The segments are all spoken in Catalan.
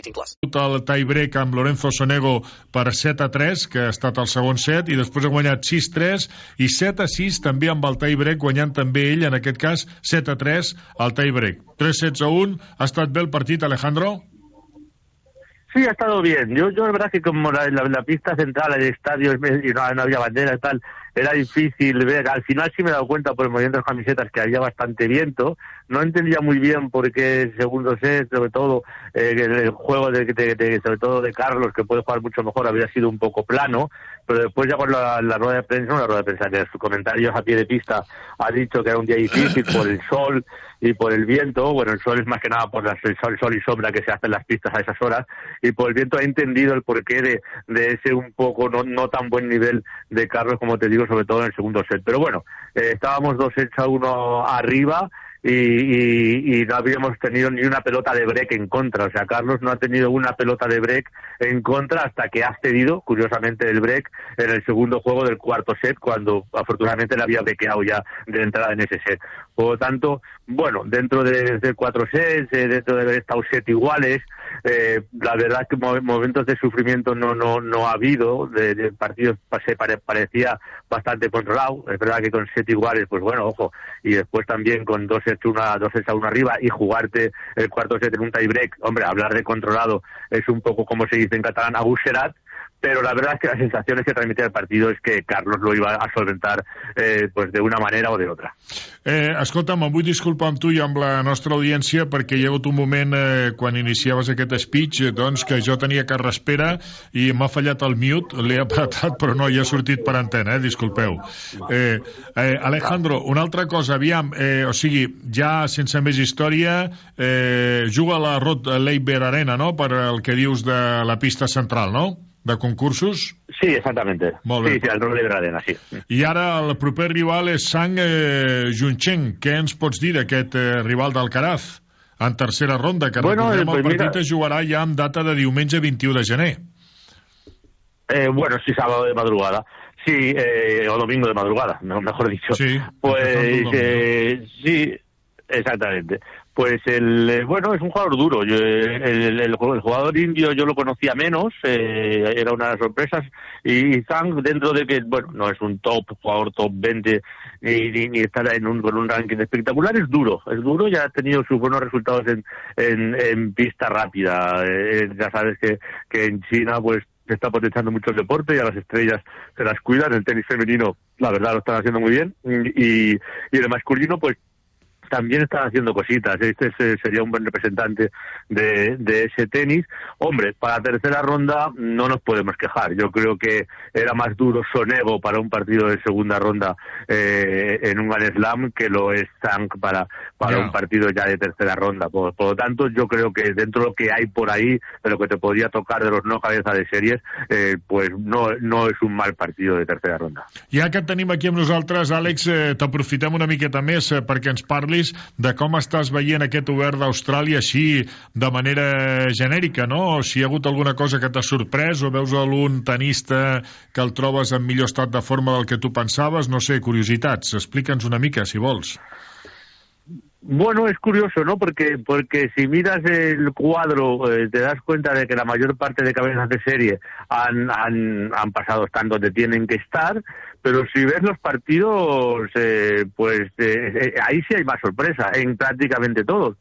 18 plus. el tie-break amb Lorenzo Sonego per 7 a 3, que ha estat el segon set, i després ha guanyat 6-3 i 7 a 6 també amb el tie-break, guanyant també ell, en aquest cas, 7 a 3 al tie-break. 3 sets a 1. Ha estat bé el partit, Alejandro? Sí, ha estado bien. Yo, yo la verdad que como la, la, la pista central, el estadio, no, no había bandera y tal, era difícil ver. Al final sí me he dado cuenta por el movimiento de las camisetas que había bastante viento. No entendía muy bien por qué segundo set, sobre todo eh, el, juego de, de- de- sobre todo de Carlos, que puede jugar mucho mejor, había sido un poco plano. Pero después ya con la, la rueda de prensa, no la rueda de prensa, que en sus comentarios a pie de pista ha dicho que era un día difícil por el sol y por el viento. Bueno, el sol es más que nada por las- el sol, sol y sombra que se hacen las pistas a esas horas. Y por el viento ha entendido el porqué de, de ese un poco no, no tan buen nivel de Carlos, como te digo, sobre todo en el segundo set. Pero bueno, eh, estábamos dos sets a uno arriba. Y, no habíamos tenido ni una pelota de break en contra. O sea, Carlos no ha tenido una pelota de break en contra hasta que ha cedido, curiosamente, el break en el segundo juego del cuarto set, cuando afortunadamente le había bequeado ya de entrada en ese set. Por lo tanto, bueno, dentro de, de cuatro sets, eh, dentro de haber estado set iguales, eh, la verdad que mo- momentos de sufrimiento no no no ha habido, de, de partidos pa- se pare- parecía bastante controlado, es verdad que con set iguales, pues bueno, ojo, y después también con dos sets, una, dos sets a uno arriba y jugarte el cuarto set en un tie break, hombre, hablar de controlado es un poco como se dice en catalán, abuserat, pero la verdad es que las sensaciones que transmitía el partido es que Carlos lo iba a solventar eh, pues de una manera o de otra. Eh, escolta'm, em vull disculpar amb tu i amb la nostra audiència perquè hi ha hagut un moment eh, quan iniciaves aquest speech eh, doncs que jo tenia carrer espera i m'ha fallat el mute, l'he apretat però no hi ha sortit per antena, eh? disculpeu. Eh, eh, Alejandro, una altra cosa, aviam, eh, o sigui, ja sense més història, eh, juga la Rod Leiber Arena, no?, per el que dius de la pista central, no?, de concursos. Sí, exactamente. Molt bé. Sí, sí, al rol de Gradena, sí. I ara el proper rival és Sang eh, Junchen. Què ens pots dir d'aquest eh, rival d'Alcaraz? En tercera ronda, que Bueno, recordem eh, pues el partit mira- es jugarà ja amb data de diumenge 21 de gener. Eh, bueno, sí, sábado de madrugada. Sí, eh, o domingo de madrugada, mejor dicho. Sí, Pues el eh, sí, exactamente. Pues el eh, bueno es un jugador duro. Eh, el, jugador indio yo lo conocía menos, eh, era una de las sorpresas. Y, Zhang dentro de que bueno no es un top jugador top 20 ni, ni, estar en un, con un ranking espectacular es duro, es duro. Ya ha tenido sus buenos resultados en, en, en pista rápida. Eh, ya sabes que que en China pues se está potenciando mucho el deporte y a las estrellas se las cuidan. El tenis femenino, la verdad, lo están haciendo muy bien. Y, y el masculino, pues también están haciendo cositas. Este es, sería un buen representante de, de ese tenis. Hombre, para la tercera ronda no nos podemos quejar. Yo creo que era más duro Sonego para un partido de segunda ronda eh, en un Grand Slam que lo es Zank para, para un partido ya de tercera ronda. Por, por lo tanto, yo creo que dentro de lo que hay por ahí, de lo que te podría tocar de los no cabeza de series, eh, pues no, no es un mal partido de tercera ronda. Ja que et tenim aquí amb nosaltres, Àlex, eh, t'aprofitem una miqueta més eh, perquè ens parlis de com estàs veient aquest obert d'Austràlia així de manera genèrica, no? O si hi ha hagut alguna cosa que t'ha sorprès o veus algun tenista que el trobes en millor estat de forma del que tu pensaves, no sé, curiositats. Explica'ns una mica, si vols. Bueno, es curioso, ¿no? Porque, porque si miras el cuadro, eh, te das cuenta de que la mayor parte de cabezas de serie han, han, han pasado estando donde tienen que estar, pero si ves los partidos, eh, pues eh, eh, ahí sí hay más sorpresa, en prácticamente todos.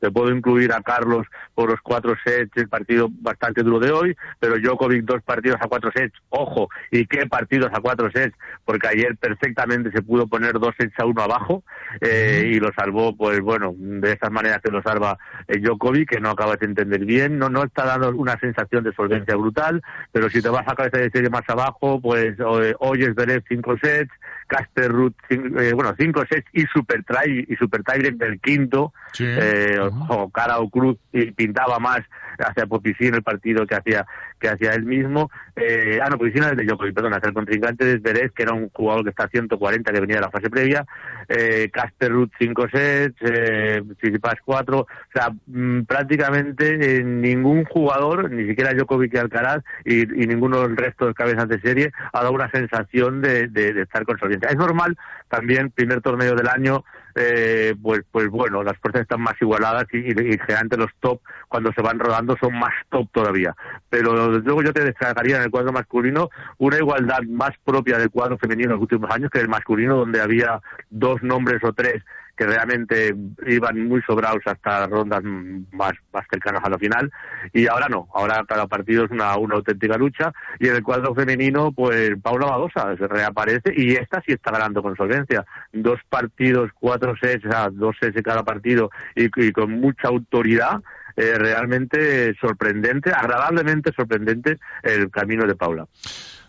Te puedo incluir a Carlos por los cuatro sets, el partido bastante duro de hoy, pero Djokovic dos partidos a cuatro sets, ojo, y qué partidos a cuatro sets, porque ayer perfectamente se pudo poner dos sets a uno abajo eh, y lo salvó, pues bueno, de esas maneras que lo salva eh, Djokovic, que no acabas de entender bien, no, no está dando una sensación de solvencia brutal, pero si te vas a cabeza de serie más abajo, pues eh, hoy es veremos 13 Prozent. Casper Ruth, eh, bueno, cinco sets y super try y super tiebreak del quinto, Sí. eh, o cara o cruz y pintaba más hacia Popisino el partido que hacía que hacía él mismo. Eh, ah, no, Popisino es de Djokovic, perdón, hacia el contrincante de Zverev, que era un jugador que está a 140 que venía de la fase previa. Eh, Casper Ruth cinco sets, eh, Tsitsipas cuatro, o sea, mm, prácticamente eh, ningún jugador, ni siquiera Djokovic y Alcaraz y, y ninguno del resto de cabezas de serie ha dado una sensación de, de, de estar con Es normal, también primer torneo del año, eh, pues pues bueno, las fuerzas están más igualadas y, y, y los top cuando se van rodando son más top todavía. Pero desde luego yo te destacaría en el cuadro masculino una igualdad más propia del cuadro femenino en los últimos años que el masculino donde había dos nombres o tres que realmente iban muy sobrados hasta rondas más, más cercanas a la final y ahora no, ahora cada partido es una, una auténtica lucha y en el cuadro femenino pues Paula Badosa reaparece y esta sí está ganando con solvencia, dos partidos, cuatro sets, o dos sets de cada partido y, y con mucha autoridad eh, realmente sorprendente, agradablemente sorprendente el camino de Paula.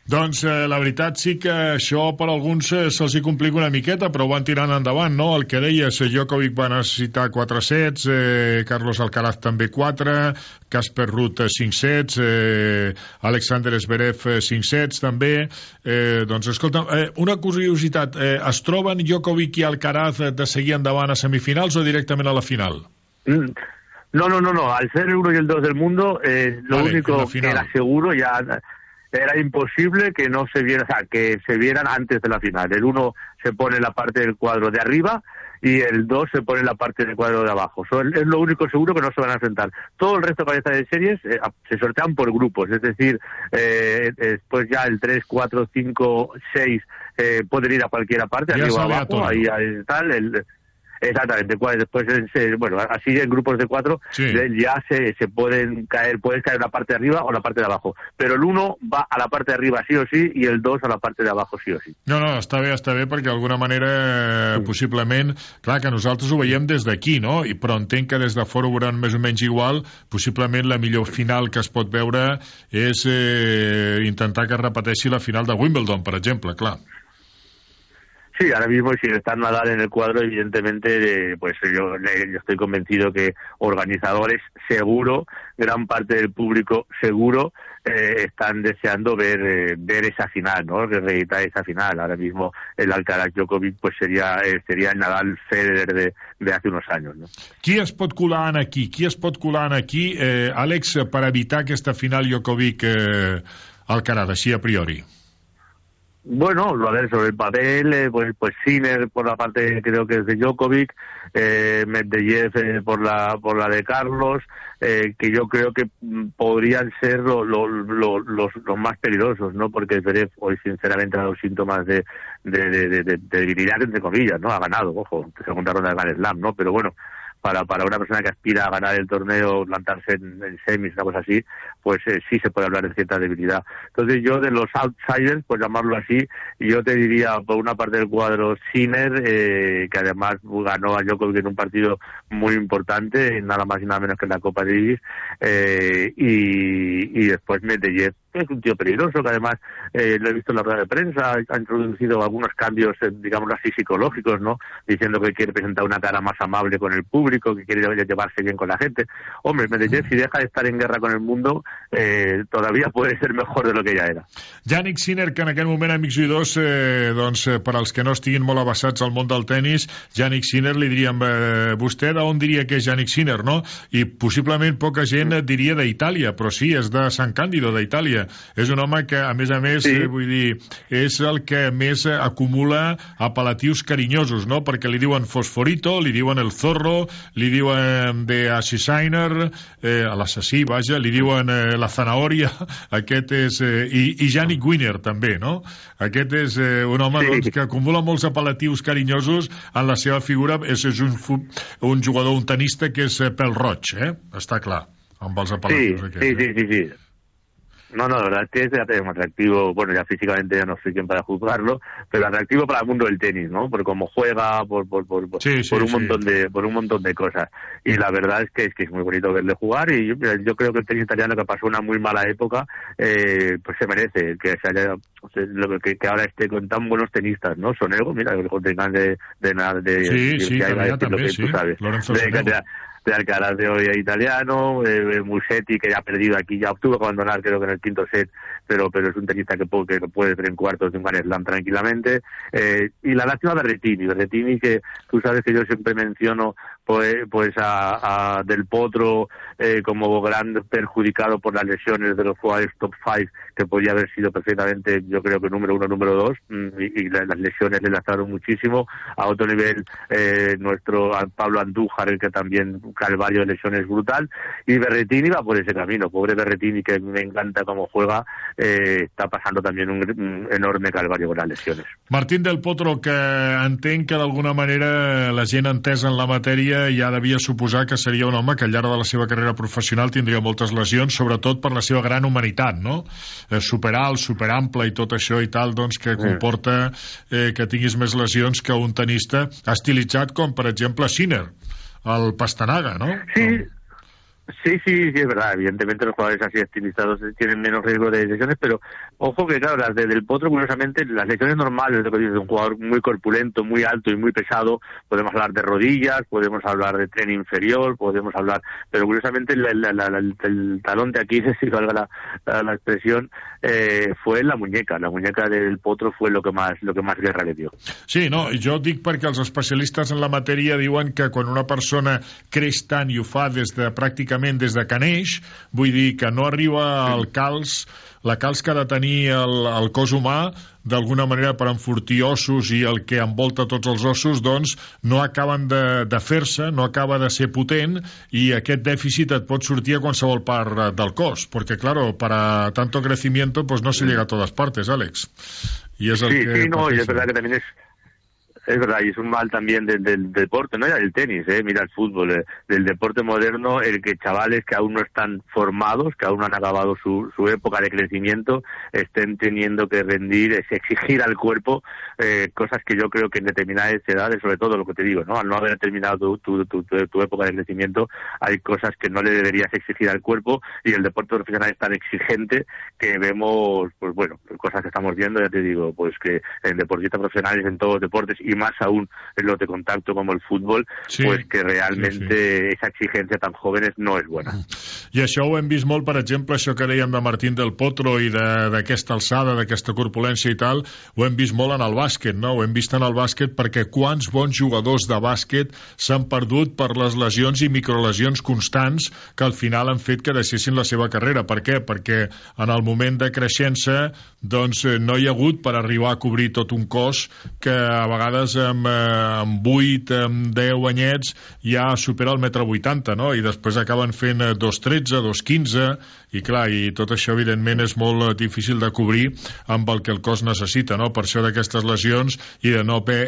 Doncs eh, la veritat sí que això per alguns eh, se'ls hi complica una miqueta, però ho van tirant endavant, no? El que deies, eh, Djokovic va necessitar 4 sets, eh, Carlos Alcaraz també 4, Casper Ruth 5 sets, eh, Alexander Zverev 5 sets també. Eh, doncs escolta, eh, una curiositat, eh, es troben Djokovic i Alcaraz de seguir endavant a semifinals o directament a la final? Mm. No, no, no, no. Al ser el 1 y el 2 del mundo, eh, lo Vale, único que final. era seguro ya era imposible que no se viera, o sea, que se vieran antes de la final. El 1 se pone en la parte del cuadro de arriba y el 2 se pone en la parte del cuadro de abajo. So, es lo único seguro que no se van a enfrentar. Todo el resto de cabezas de series eh, se sortean por grupos, es decir, eh, después ya el 3, 4, 5, 6 eh, pueden ir a cualquiera parte, arriba abajo, ahí, ahí tal, el, Exactamente, después, bueno, así en grupos de cuatro Sí. ya se, se pueden caer, puedes caer la parte de arriba o la parte de abajo. Pero el uno va a la parte de arriba sí o sí y el dos a la parte de abajo sí o sí. No, no, està bé, està bé, perquè d'alguna manera, eh, possiblement, clar, que nosaltres ho veiem des d'aquí, no? I, però entenc que des de fora ho veuran més o menys igual, possiblement la millor final que es pot veure és eh, intentar que es repeteixi la final de Wimbledon, per exemple, clar. Sí, ahora mismo sin estar Nadal en el cuadro, evidentemente, eh, pues yo, le- yo estoy convencido que organizadores seguro, gran parte del público seguro, eh, están deseando ver eh, ver esa final, ¿no? Reeditar esa final. Ahora mismo el Alcaraz Djokovic pues sería eh, sería el Nadal Federer de, de hace unos años, ¿no? Qui es pot aquí? Qui es pot aquí, eh, Àlex, per evitar aquesta final Djokovic-Alcaraz, així a priori? Bueno, a ver, sobre el papel, eh, pues, pues Sinner por la parte creo que es de Djokovic, eh, Medvedev eh, por la por la de Carlos, eh, que yo creo que mm, podrían ser lo- lo- lo- los, los más peligrosos, ¿no? Porque Zverev hoy sinceramente ha dado síntomas de, de- de- de debilidad, entre comillas, ¿no? Ha ganado, ojo, segunda ronda de Grand Slam, ¿no? Pero bueno, para, para una persona que aspira a ganar el torneo, plantarse en, semis, una cosa así, pues eh, sí se puede hablar de cierta debilidad. Entonces yo de los outsiders, por llamarlo así, yo te diría por una parte del cuadro Sinner, eh, que además ganó a Djokovic en un partido muy importante, nada más y nada menos que en la Copa Davis, eh, y, y después que es un tío peligroso, que además eh, lo he visto en la rueda de prensa, ha introducido algunos cambios, digamos así, psicológicos, ¿no? Diciendo que quiere presentar una cara más amable con el público, que quiere llevarse bien con la gente. Hombre, Medvedev, si deja de estar en guerra con el mundo, eh, todavía puede ser mejor de lo que ya era. Yannick Sinner, que en aquest moment, amics oïdors, eh, doncs, eh, per que no estiguin molt abassats al món del tennis, Yannick Sinner li diríem, eh, vostè d'on diria que és Yannick Sinner, no? I possiblement poca gent diria d'Itàlia, però sí, és de Sant Càndido, d'Itàlia. És un home que, a més a més, Sí. eh, vull dir, és el que més acumula apel·latius carinyosos, no? Perquè li diuen Fosforito, li diuen El Zorro, li diuen de Assassiner, eh, l'assassí, vaja, li diuen eh, la zanahòria, aquest és... Eh, i, I Yannick Winner, també, no? Aquest és eh, un home Sí. doncs, que acumula molts apel·latius carinyosos en la seva figura. És, és un, un jugador, un tenista que és eh, pèl roig, eh? Està clar, amb els Sí, apel·latius sí, aquests. sí, eh? sí, sí. No, no, la verdad es que es un atractivo, bueno, ya físicamente ya no soy quien para juzgarlo, pero atractivo para el mundo del tenis, ¿no? Por cómo juega, por, por, por, Sí, un sí. montón de, por un montón de cosas. Y la verdad es que es que es muy bonito verle jugar y yo, yo creo que el tenis italiano que pasó una muy mala época, eh, pues se merece que se haya, sea, lo que, que ahora esté con tan buenos tenistas, ¿no? Sonego, mira, el contrincante de, de, nada de, de- De- de- de Alcaraz de hoy italiano, eh, Musetti que ya ha perdido aquí, ya obtuvo que abandonar creo que en el quinto set, pero pero es un tenista que puede, que puede tener cuartos de un tranquilamente. Eh, y la lástima de Berrettini, Berrettini que tú sabes que yo siempre menciono pues, pues a, a Del Potro eh, como gran perjudicado por las lesiones de los jugadores top 5 que podía haber sido perfectamente yo creo que número uno, número dos mm, y, y la- las lesiones le lastraron muchísimo. A otro nivel eh, nuestro Pablo Andújar el que también calvario de lesiones brutal. Y Berretini va por ese camino. Pobre Berretini que me encanta cómo juega eh, está pasando también un, un enorme calvario con las lesiones. Martín del Potro, que entenc que d'alguna manera la gent entesa en la matèria ja devia suposar que seria un home que al llarg de la seva carrera professional tindria moltes lesions, sobretot per la seva gran humanitat, no? Eh, superalt, superample i tot això i tal, doncs que comporta eh, que tinguis més lesions que un tenista estilitzat com, per exemple, Sinner, el Pastanaga, no? Sí, Sí, sí, sí, es verdad. Evidentemente los jugadores así estilizados tienen menos riesgo de lesiones, pero ojo que, claro, las de Del Potro, curiosamente, las lesiones normales de de un jugador muy corpulento, muy alto y muy pesado, podemos hablar de rodillas, podemos hablar de tren inferior, podemos hablar, pero curiosamente la- el talón de Aquiles, si valga la, expresión, eh, fue la muñeca. La muñeca del Potro fue lo que más, lo que más guerra le dio. Sí, no, jo dic perquè els especialistes en la matèria diuen que quan una persona creix tant i ho fa des de que neix, vull dir que no arriba al calç la calç que ha de tenir el, el cos humà d'alguna manera per enfortir ossos i el que envolta tots els ossos doncs no acaben de, de fer-se no acaba de ser potent i aquest dèficit et pot sortir a qualsevol part eh, del cos perquè claro, para tanto crecimiento pues no se llega a todas partes, Àlex i és el Sí, que sí, no, y es pateixen. verdad que también es es verdad, y es un mal también del, del deporte, no ya del tenis, eh, mira el fútbol, eh, del deporte moderno, el que chavales que aún no están formados, que aún no han acabado su, su época de crecimiento, estén teniendo que rendir, es exigir al cuerpo eh, cosas que yo creo que en determinadas edades, sobre todo lo que te digo, ¿no? Al no haber terminado tu, tu, tu, tu- época de crecimiento, hay cosas que no le deberías exigir al cuerpo y el deporte profesional es tan exigente que vemos, pues bueno, cosas que estamos viendo, ya te digo, pues que en deportistas profesionales en todos los deportes y más aún en los de contacto como el fútbol, Sí, pues que realmente esa exigencia tan jóvenes no es buena. I això ho hem vist molt, per exemple, això que dèiem de Martín del Potro i de- d'aquesta alçada, d'aquesta corpulència i tal, ho hem vist molt en el bàsquet, no? Ho hem vist en el bàsquet perquè quants bons jugadors de bàsquet s'han perdut per les lesions i microlesions constants que al final han fet que deixessin la seva carrera. Per què? Perquè en el moment de creixença doncs eh, no hi ha hagut per arribar a cobrir tot un cos que a vegades amb, eh, amb 8, amb 10 anyets ja supera el metre 80, no? I després acaben fent eh, 2,13, 2,15 i clar, i tot això evidentment és molt eh, difícil de cobrir amb el que el cos necessita, no? Per això d'aquestes lesions i de no haver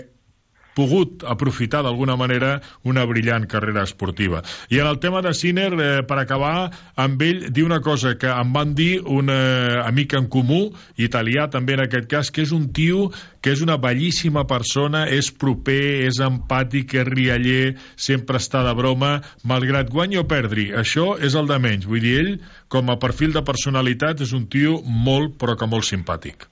pogut aprofitar d'alguna manera una brillant carrera esportiva. I en el tema de Sinner, eh, per acabar, amb ell diu una cosa que em van dir un eh, amic en comú, italià també en aquest cas, que és un tio que és una bellíssima persona, és proper, és empàtic, és rialler, sempre està de broma, malgrat guanyi o perdri. Això és el de menys. Vull dir, ell, com a perfil de personalitat, és un tio molt, però que molt simpàtic.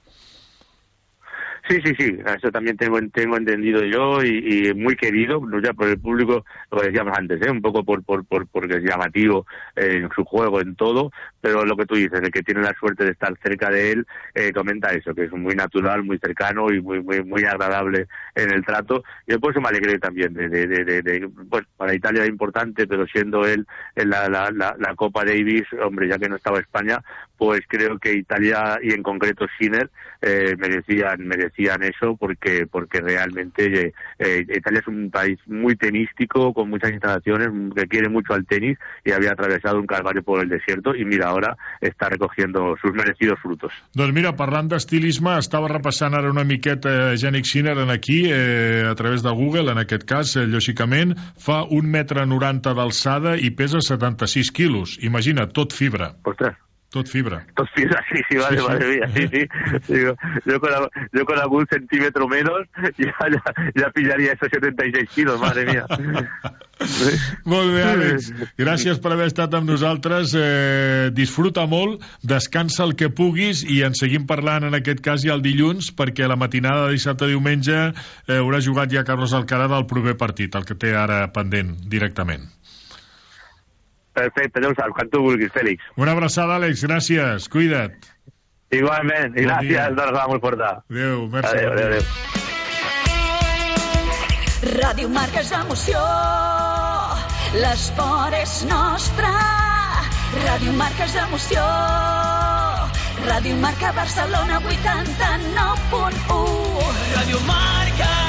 Sí, sí, sí, eso también tengo, tengo entendido yo y, y muy querido, no ya por el público, lo que decíamos antes, ¿eh? un poco por, por, por porque es llamativo eh, en su juego, en todo, pero lo que tú dices, el que tiene la suerte de estar cerca de él, eh, comenta eso, que es muy natural, muy cercano y muy muy muy agradable en el trato. Y después me alegré también de, de, pues para Italia es importante, pero siendo él en la, la, la, la Copa Davis, hombre, ya que no estaba España, pues creo que Italia y en concreto Sinner eh, merecían merecían eso porque porque realmente eh, eh, Italia es un país muy tenístico con muchas instalaciones que quiere mucho al tenis y había atravesado un calvario por el desierto y mira ahora està recogiendo sus merecidos frutos. Doncs mira, parlant d'estilisme, estava repassant ara una miqueta Jannik Sinner en aquí, eh, a través de Google, en aquest cas, eh, lògicament, fa un metre 90 d'alçada i pesa 76 quilos. Imagina, tot fibra. Ostres, Tot fibra. Tot fibra, sí, sí, vale, Sí, sí. madre mía, sí, sí. Digo, yo, con, la- yo con algún centímetro menos ya, ya, ya pillaría esos 76 kilos, madre mía. Molt bé, Àlex. Gràcies per haver estat amb nosaltres. Eh, disfruta molt, descansa el que puguis i en seguim parlant en aquest cas ja el dilluns perquè la matinada de dissabte-diumenge eh, haurà jugat ja Carlos Alcaraz al proper partit, el que té ara pendent directament. Perfecte, Llavors, quan tu vulguis, Fèlix. Una abraçada, Àlex. Gràcies. Cuida't. Igualment, i Bon gràcies, una abraçada molt forta. Adéu. Merci. Adéu, adéu, adéu. Ràdio Marca és emoció, l'esport és nostre. Ràdio Marca és emoció, Ràdio Marca Barcelona 89.1. Radio Marca.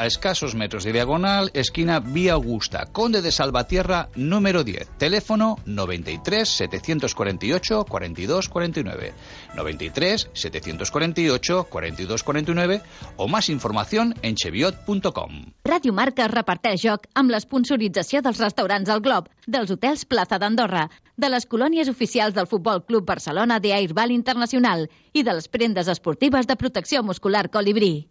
a escasos metros de diagonal, esquina Vía Augusta, Conde de Salvatierra, número 10. Teléfono 93 748 42 49. 93 748 42 49 o más información en cheviot.com. Ràdio Marca reparteix joc amb l'esponsorització dels restaurants al Glob, dels hotels Plaza d'Andorra, de les colònies oficials del Futbol Club Barcelona de Airball Internacional i de les prendes esportives de protecció muscular Colibrí.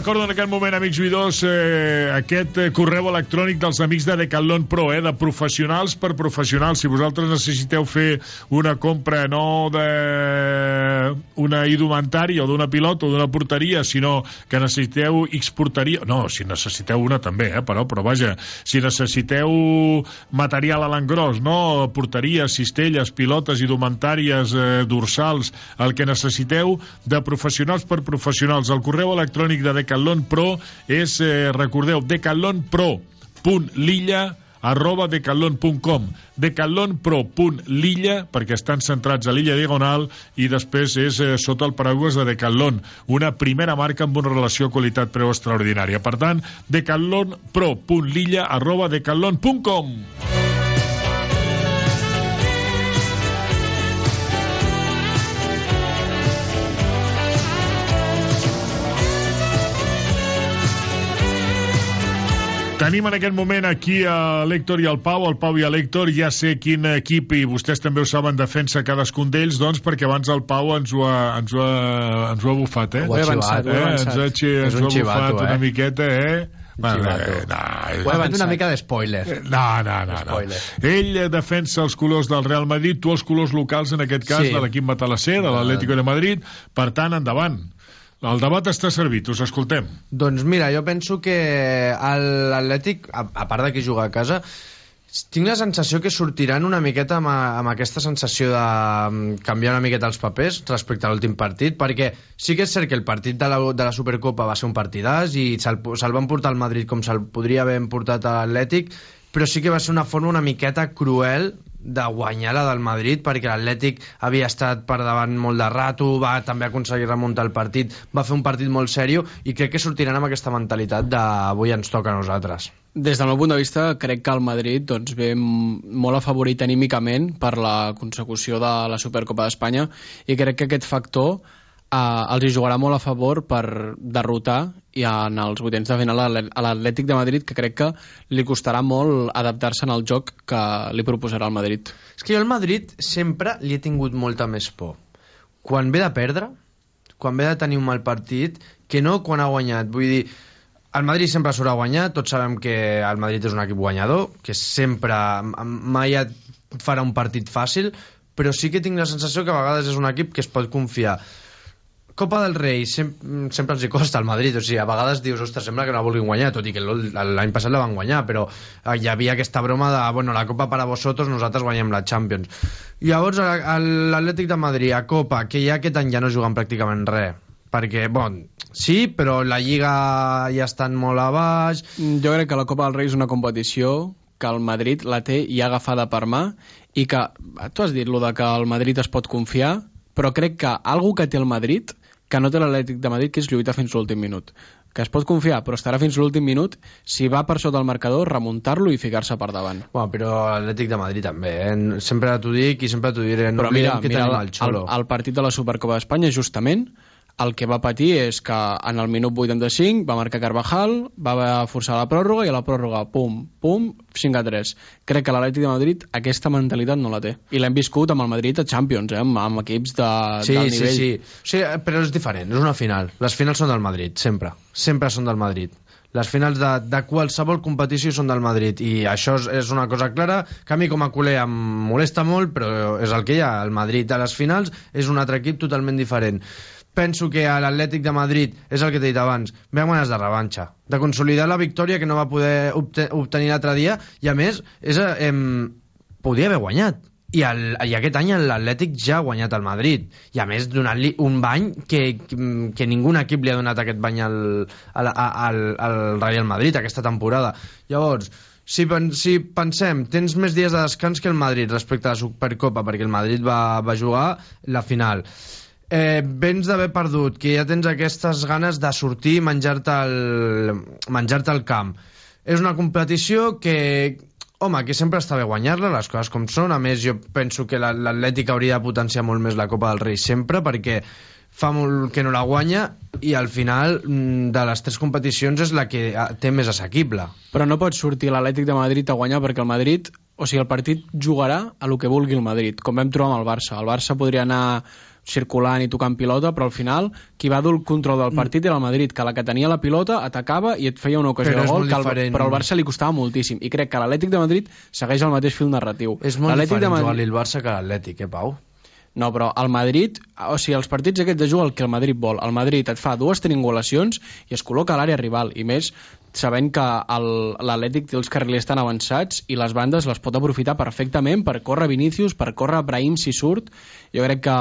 Recordo en aquest moment, amics oïdors, eh, aquest eh, correu electrònic dels amics de Decathlon Pro, eh, de professionals per professionals. Si vosaltres necessiteu fer una compra no de una indumentària o d'una pilota o d'una porteria, sinó que necessiteu X porteria... No, si necessiteu una també, eh, però, però vaja, si necessiteu material a l'engròs, no? Porteries, cistelles, pilotes, indumentàries, eh, dorsals, el que necessiteu de professionals per professionals. El correu electrònic de Decathlon Pro és, eh, recordeu, decathlonpro.lilla arroba decathlon.com decathlonpro.lilla perquè estan centrats a l'illa diagonal i després és eh, sota el paraigües de Decathlon una primera marca amb una relació qualitat-preu extraordinària. Per tant, decathlonpro.lilla arroba decathlon.com Tenim en aquest moment aquí a l'Héctor i al Pau, el Pau i a l'Héctor, ja sé quin equip, i vostès també ho saben, defensa cadascun d'ells, doncs, perquè abans el Pau ens ho ha, ens ho ha, ens ho ha bufat, eh? Ho he avançat, ho he eh? avançat. Ens ha, xi- ens ho ha xivato, bufat una eh? miqueta, eh? Bueno, Chivato. eh, no, Ho he fet una mica d'espoiler. no, no, no, no. Spoiler. Ell eh, defensa els colors del Real Madrid, tu els colors locals, en aquest cas, Sí. de l'equip matalasser, de l'Atlético de Madrid. Per tant, endavant. El debat està servit, us escoltem. Doncs mira, jo penso que l'Atlètic, a, a part de que juga a casa, tinc la sensació que sortiran una miqueta amb, amb aquesta sensació de mm, canviar una miqueta els papers respecte a l'últim partit, perquè sí que és cert que el partit de la, de la Supercopa va ser un partidàs i se'l se van portar al Madrid com se'l podria haver portat a l'Atlètic, però sí que va ser una forma una miqueta cruel de guanyar la del Madrid perquè l'Atlètic havia estat per davant molt de rato, va també aconseguir remuntar el partit, va fer un partit molt sèrio i crec que sortiran amb aquesta mentalitat de avui ens toca a nosaltres. Des del meu punt de vista, crec que el Madrid doncs, ve molt afavorit anímicament per la consecució de la Supercopa d'Espanya i crec que aquest factor eh, els hi jugarà molt a favor per derrotar i en els vuitens de final a l'Atlè- a l'Atlètic de Madrid, que crec que li costarà molt adaptar-se en el joc que li proposarà el Madrid. És que jo al Madrid sempre li he tingut molta més por. Quan ve de perdre, quan ve de tenir un mal partit, que no quan ha guanyat. Vull dir, el Madrid sempre surt a guanyar, tots sabem que el Madrid és un equip guanyador, que sempre mai et farà un partit fàcil, però sí que tinc la sensació que a vegades és un equip que es pot confiar. Copa del Rei sem sempre els hi costa al Madrid, o sigui, a vegades dius, ostres, sembla que no la vulguin guanyar, tot i que l'any passat la van guanyar, però eh, hi havia aquesta broma de, bueno, la Copa para vosotros, nosaltres guanyem la Champions. Llavors, a- a l'Atlètic de Madrid, a Copa, que ja aquest any ja no juguen pràcticament res, perquè, bon, sí, però la Lliga ja estan molt a baix... Jo crec que la Copa del Rei és una competició que el Madrid la té ja agafada per mà i que, tu has dit lo de que el Madrid es pot confiar, però crec que algú que té el Madrid, que no té l'Atlètic de Madrid, que és lluitar fins l'últim minut. Que es pot confiar, però estarà fins l'últim minut si va per sota el marcador, remuntar-lo i ficar-se per davant. Bueno, però l'Atlètic de Madrid també, eh? Sempre t'ho dic i sempre t'ho diré. No Però mira, que mira el, el, el partit de la Supercopa d'Espanya, justament, el que va patir és que en el minut 85 va marcar Carvajal, va forçar la pròrroga i a la pròrroga, pum, pum, 5 a 3. Crec que l'Atlètic de Madrid aquesta mentalitat no la té. I l'hem viscut amb el Madrid a Champions, eh? amb, amb equips de, Sí, sí, nivell. sí. sí. Però és diferent, és una final. Les finals són del Madrid, sempre. Sempre són del Madrid. Les finals de, de qualsevol competició són del Madrid i això és, és una cosa clara que a mi com a culer em molesta molt però és el que hi ha, el Madrid a les finals és un altre equip totalment diferent penso que a l'Atlètic de Madrid és el que t'he dit abans, ve amb de revanxa de consolidar la victòria que no va poder obte obtenir l'altre dia i a més és, em, podia haver guanyat. I, el, i aquest any l'Atlètic ja ha guanyat el Madrid i a més donant-li un bany que, que ningú equip li ha donat aquest bany al, al, al, al Real Madrid aquesta temporada. Llavors si, pen, si pensem, tens més dies de descans que el Madrid respecte a la Supercopa perquè el Madrid va, va jugar la final eh, vens d'haver perdut, que ja tens aquestes ganes de sortir i menjar-te el, menjar el camp. És una competició que, home, que sempre està bé guanyar-la, les coses com són. A més, jo penso que la- l'Atlètic hauria de potenciar molt més la Copa del Rei sempre, perquè fa molt que no la guanya i al final mm, de les tres competicions és la que ah, té més assequible. Però no pot sortir l'Atlètic de Madrid a guanyar perquè el Madrid, o sigui, el partit jugarà a lo que vulgui el Madrid, com vam trobar amb el Barça. El Barça podria anar circulant i tocant pilota, però al final qui va dur el control del partit era el Madrid, que la que tenia la pilota atacava i et feia una ocasió Però de gol, que però al Barça li costava moltíssim. I crec que l'Atlètic de Madrid segueix el mateix fil narratiu. És molt diferent de Madrid- jugar-li el Barça que l'Atlètic, eh, Pau? no, però el Madrid, o sigui, els partits aquests de jugar el que el Madrid vol. El Madrid et fa dues triangulacions i es col·loca a l'àrea rival, i més sabent que l'Atlètic té els carrilers tan avançats i les bandes les pot aprofitar perfectament per córrer Vinícius, per córrer Brahim si surt. Jo crec que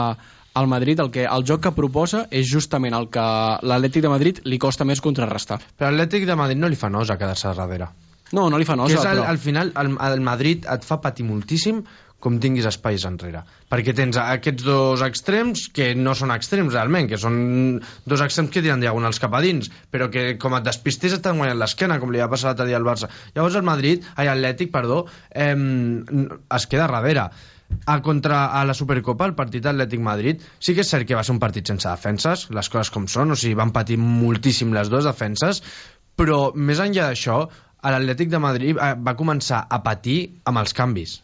el Madrid, el, que, el joc que proposa és justament el que l'Atlètic de Madrid li costa més contrarrestar. Però l'Atlètic de Madrid no li fa nosa quedar-se a darrere. No, no li fa nosa, que és el, però... al final el, el Madrid et fa patir moltíssim com tinguis espais enrere perquè tens aquests dos extrems que no són extrems realment que són dos extrems que tiren diagonals cap a dins però que com et despistés estan guanyant l'esquena com li va passar l'altre dia al Barça llavors el Madrid, ai, Atlètic, perdó eh, es queda darrere a contra a la Supercopa, el partit Atlètic Madrid, sí que és cert que va ser un partit sense defenses, les coses com són, o sigui, van patir moltíssim les dues defenses, però més enllà d'això, l'Atlètic de Madrid eh, va començar a patir amb els canvis.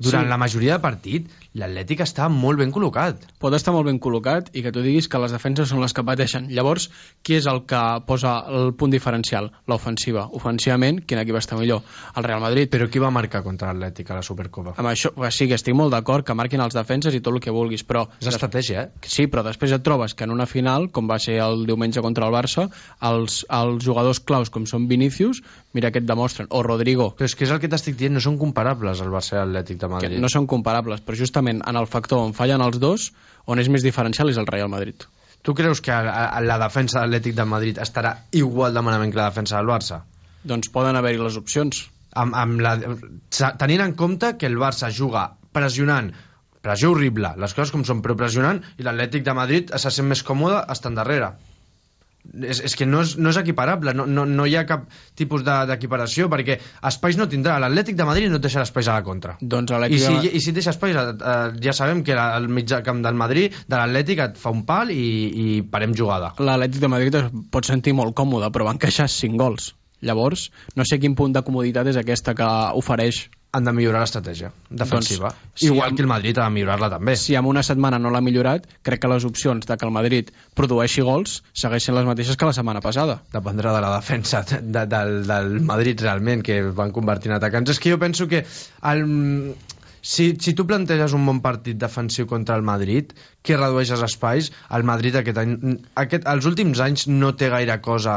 Durant Sí. sí. la majoria de partit, l'Atlètic està molt ben col·locat. Pot estar molt ben col·locat i que tu diguis que les defenses són les que pateixen. Llavors, qui és el que posa el punt diferencial? L'ofensiva. Ofensivament, quin equip està millor? El Real Madrid. Però qui va marcar contra l'Atlètic a la Supercopa? Amb això, sí que estic molt d'acord que marquin els defenses i tot el que vulguis, però... És estratègia, eh? Sí, però després et trobes que en una final, com va ser el diumenge contra el Barça, els, els jugadors claus com són Vinícius, mira que et demostren, o Rodrigo. Però és que és el que t'estic dient, no són comparables el Barça i l'Atlètic de Madrid. Que no són comparables, però justament en el factor on fallen els dos, on és més diferencial és el Real Madrid. Tu creus que la defensa de l'Atlètic de Madrid estarà igual de malament que la defensa del Barça? Doncs poden haver-hi les opcions. Amb, amb la, tenint en compte que el Barça juga pressionant pressió horrible, les coses com són, però pressionant, i l'Atlètic de Madrid se sent més còmode estant darrere és, és que no és, no és equiparable no, no, no hi ha cap tipus d'equiparació de, perquè espais no tindrà l'Atlètic de Madrid no et deixa espais a la contra. Doncs I, si, de... i si deixa espais eh, ja sabem que el mitjà camp del Madrid de l'Atlètic et fa un pal i, i parem jugada. l'Atlètic de Madrid es pot sentir molt còmode però van queixar 5 gols. Llavors no sé quin punt de comoditat és aquesta que ofereix han de millorar l'estratègia defensiva. Doncs, si Igual amb, que el Madrid ha de millorar-la també. Si en una setmana no l'ha millorat, crec que les opcions de que el Madrid produeixi gols segueixen les mateixes que la setmana passada. Dependrà de la defensa de, del, del Madrid realment, que van convertir en atacants. És que jo penso que el, si, si tu planteges un bon partit defensiu contra el Madrid, que redueix els espais, el Madrid aquest any, aquest, els últims anys no té gaire cosa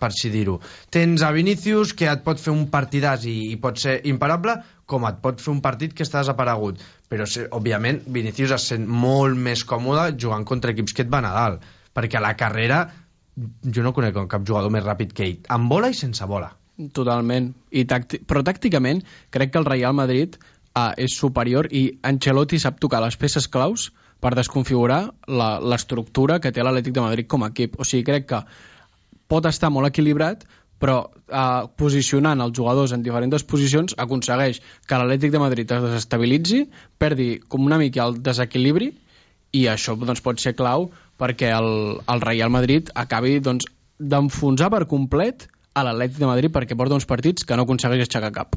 per si dir-ho. Tens a Vinícius, que et pot fer un partidàs i, i pot ser imparable, com et pot fer un partit que està desaparegut. Però, òbviament, Vinícius es sent molt més còmode jugant contra equips que et van a dalt. Perquè a la carrera jo no conec cap jugador més ràpid que ell, amb bola i sense bola. Totalment. I tàcti però tàcticament crec que el Real Madrid uh, és superior i Ancelotti sap tocar les peces claus per desconfigurar l'estructura que té l'Atlètic de Madrid com a equip. O sigui, crec que pot estar molt equilibrat, però eh, posicionant els jugadors en diferents posicions aconsegueix que l'Atlètic de Madrid es desestabilitzi, perdi com una mica el desequilibri i això doncs, pot ser clau perquè el, el Real Madrid acabi doncs, d'enfonsar per complet a l'Atlètic de Madrid perquè porta uns partits que no aconsegueix aixecar cap.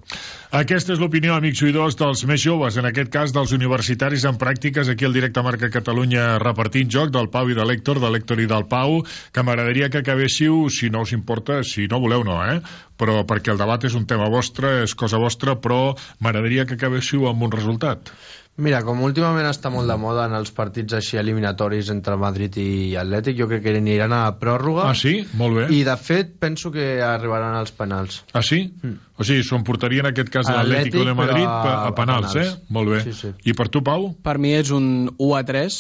Aquesta és l'opinió, amics oïdors, dels més joves, en aquest cas dels universitaris en pràctiques, aquí al Directe Marca Catalunya repartint joc del Pau i de l'Hèctor, de l'Hèctor i del Pau, que m'agradaria que acabéssiu, si no us importa, si no voleu no, eh? però perquè el debat és un tema vostre, és cosa vostra, però m'agradaria que acabéssiu amb un resultat. Mira, com últimament està molt de moda en els partits així eliminatoris entre Madrid i Atlètic, jo crec que aniran a pròrroga. Ah, sí? Molt bé. I, de fet, penso que arribaran als penals. Ah, sí? Mm. O sigui, s'ho emportaria en aquest cas l'Atlético de Madrid a, a, penals, a penals, eh? Molt bé. Sí, sí. I per tu, Pau? Per mi és un 1 a 3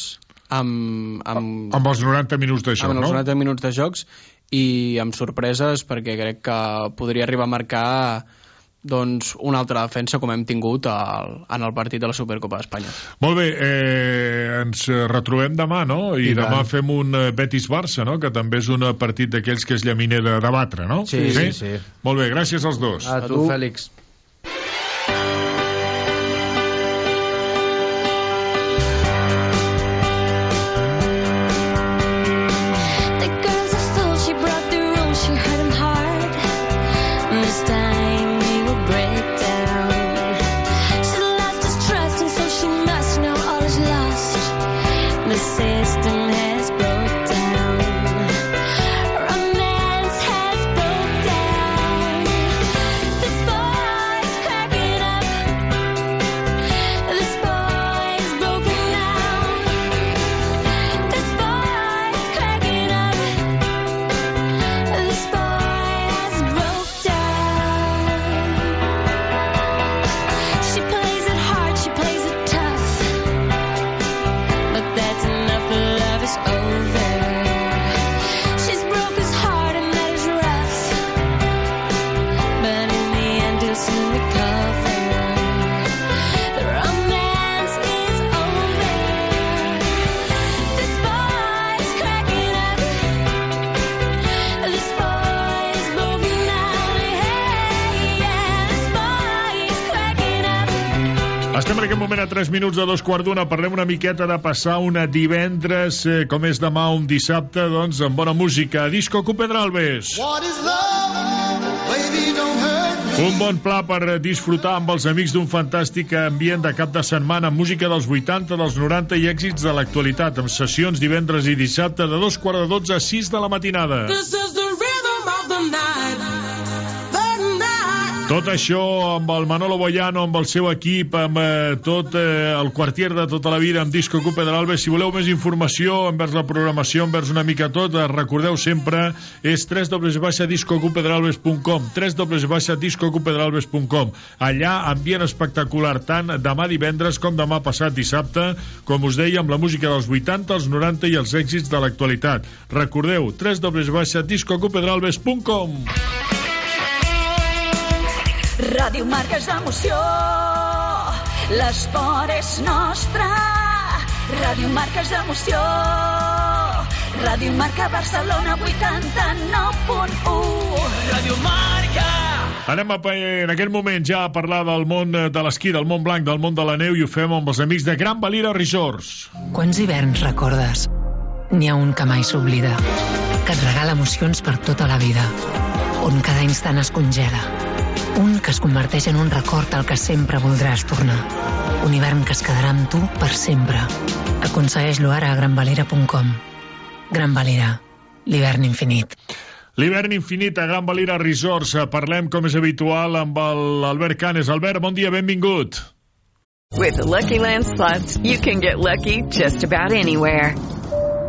amb... Amb, amb els 90 minuts de joc, amb no? Amb els 90 minuts de jocs i amb sorpreses perquè crec que podria arribar a marcar doncs, una altra defensa com hem tingut al, en el partit de la Supercopa d'Espanya. Molt bé, eh, ens retrobem demà, no? I, I demà tant. fem un eh, Betis-Barça, no? Que també és un partit d'aquells que és llaminer de debatre, no? Sí, sí, sí. sí. Molt bé, gràcies als dos. A, a tu, Fèlix. 3 minuts de dos quarts d'una. Parlem una miqueta de passar una divendres, eh, com és demà un dissabte, doncs amb bona música. Disco Cupedralbes. Un bon pla per disfrutar amb els amics d'un fantàstic ambient de cap de setmana, música dels 80, dels 90 i èxits de l'actualitat, amb sessions divendres i dissabte de dos quarts de dotze a 6 de la matinada. This is the rhythm of the night. Tot això amb el Manolo Boyano, amb el seu equip, amb eh, tot eh, el quartier de tota la vida, amb Disco Cupe de l'Albes. Si voleu més informació envers la programació, envers una mica tot, eh, recordeu sempre, és www.discocupedralbes.com www.discocupedralbes.com Allà, ambient espectacular, tant demà divendres com demà passat dissabte, com us deia, amb la música dels 80, els 90 i els èxits de l'actualitat. Recordeu, www.discocupedralbes.com Ràdio Marca és emoció, l'esport és nostre. Ràdio Marca és emoció, Ràdio Marca Barcelona 89.1. Ràdio Marca. Anem a, en aquest moment ja a parlar del món eh, de l'esquí, del món blanc, del món de la neu i ho fem amb els amics de Gran Valira Resorts. Quants hiverns recordes? N'hi ha un que mai s'oblida, que et regala emocions per tota la vida, on cada instant es congela. Un que es converteix en un record al que sempre voldràs tornar. Un hivern que es quedarà amb tu per sempre. Aconsegueix-lo ara a granvalira.com. Gran Valira, l'hivern infinit. L'hivern infinit a Gran Valira Resorts. Parlem, com és habitual, amb el Albert Canes. Albert, bon dia, benvingut. With the Lucky Land slots, you can get lucky just about anywhere.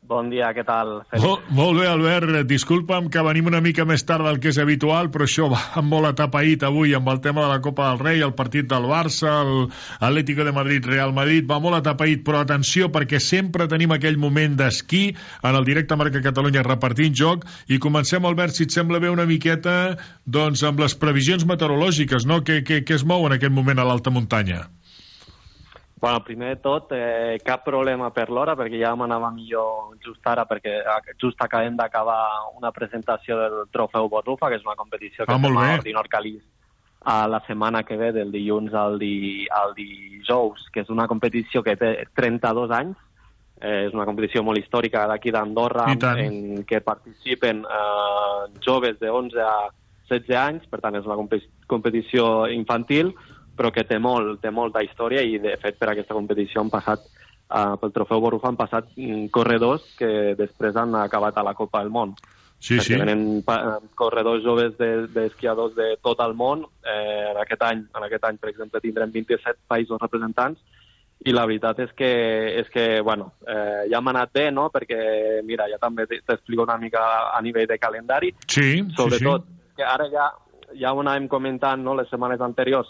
Bon dia, què tal? Fèlix? Molt, bé, Albert. Disculpa'm que venim una mica més tard del que és habitual, però això va molt atapeït avui amb el tema de la Copa del Rei, el partit del Barça, el Atlético de Madrid, Real Madrid, va molt atapeït, però atenció, perquè sempre tenim aquell moment d'esquí en el directe Marca Catalunya repartint joc i comencem, Albert, si et sembla bé una miqueta doncs, amb les previsions meteorològiques, no? Què, què, què es mou en aquest moment a l'alta muntanya? Bueno, primer de tot, eh, cap problema per l'hora, perquè ja m'anava millor just ara, perquè just acabem d'acabar una presentació del Trofeu Borrufa, que és una competició que Ah, fem a. Ordinor Calís a la setmana que ve, del dilluns al, di, al dijous, que és una competició que té 32 anys, eh, és una competició molt històrica d'aquí d'Andorra, en què participen eh, joves de 11 a 16 anys, per tant és una compe- competició infantil, però que té, molt, té molta història i, de fet, per aquesta competició han passat, uh, pel trofeu Borrufa han passat mm, corredors que després han acabat a la Copa del Món. Sí, Perquè sí. Venen eh, corredors joves de- d'esquiadors de, de tot el món. Eh, en, aquest any, en aquest any, per exemple, tindrem 27 països representants i la veritat és que, és que bueno, eh, ja m'ha anat bé, no?, perquè, mira, ja també t'explico una mica a nivell de calendari, Sí, sobretot que ara ja, ja ho anàvem comentant no, les setmanes anteriors,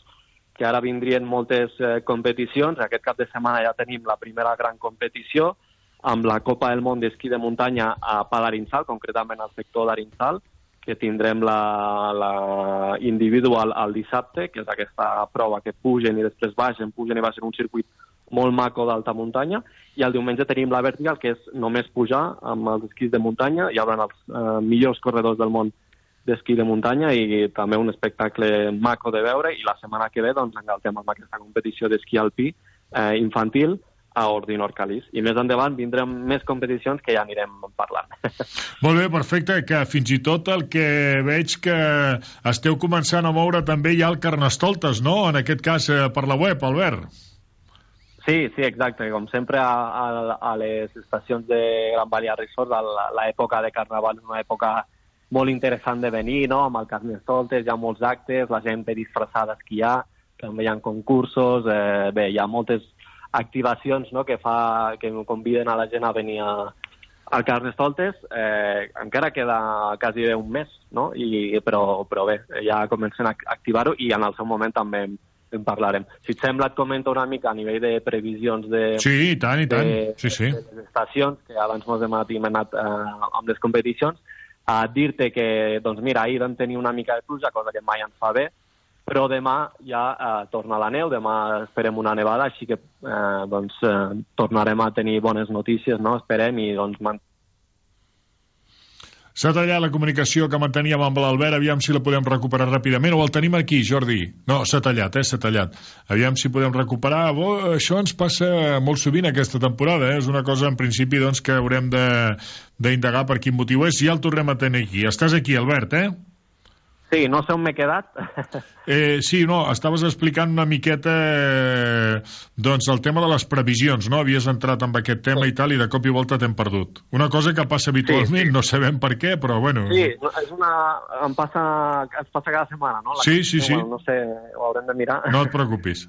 que ara vindrien moltes eh, competicions. Aquest cap de setmana ja tenim la primera gran competició amb la Copa del Món d'esquí de muntanya a Palarinsal, concretament al sector d'Arinsal, que tindrem la, la individual al dissabte, que és aquesta prova que pugen i després baixen, pugen i baixen un circuit molt maco d'alta muntanya, i el diumenge tenim la vertical, que és només pujar amb els esquís de muntanya, hi haurà els eh, millors corredors del món d'esquí de muntanya i també un espectacle maco de veure i la setmana que ve doncs engaltem amb aquesta competició d'esquí alpí eh, infantil a Ordinor Calís. I més endavant vindrem més competicions que ja anirem parlant. Molt bé, perfecte, que fins i tot el que veig que esteu començant a moure també ha el Carnestoltes, no?, en aquest cas eh, per la web, Albert. Sí, sí, exacte. Com sempre a, a, a les estacions de Gran Valía Resort, a la- l'època de Carnaval és una època molt interessant de venir, no? amb el Carnestoltes, hi ha molts actes, la gent ve disfressada a esquiar, també hi ha concursos, eh, bé, hi ha moltes activacions no, que, fa, que conviden a la gent a venir a, al Carnestoltes. Eh, encara queda quasi bé un mes, no? I, però, però bé, ja comencen a activar-ho i en el seu moment també en, parlarem. Si et sembla, et comento una mica a nivell de previsions de... Sí, i tant, i tant. de, Sí, sí. de les estacions, que abans mos hem anat eh, amb les competicions, a dir-te que, doncs mira, ahir vam tenir una mica de pluja, cosa que mai ens fa bé, però demà ja eh, torna la neu, demà esperem una nevada, així que eh, doncs, eh, tornarem a tenir bones notícies, no? esperem, i doncs S'ha tallat la comunicació que manteníem amb l'Albert, aviam si la podem recuperar ràpidament, o el tenim aquí, Jordi? No, s'ha tallat, eh, s'ha tallat. Aviam si podem recuperar. Bo, això ens passa molt sovint aquesta temporada, eh? és una cosa en principi doncs, que haurem d'indagar per quin motiu és. Ja el tornem a tenir aquí. Estàs aquí, Albert, eh? Sí, no sé on m'he quedat. Eh, sí, no, estaves explicant una miqueta eh, doncs el tema de les previsions, no? Havies entrat amb aquest tema i tal i de cop i volta t'hem perdut. Una cosa que passa habitualment, sí, sí. no sabem per què, però bueno... Sí, és una... Em passa, ens passa cada setmana, no? La Sí, que- sí, sí. Bueno, no sé, ho haurem de mirar. No et preocupis.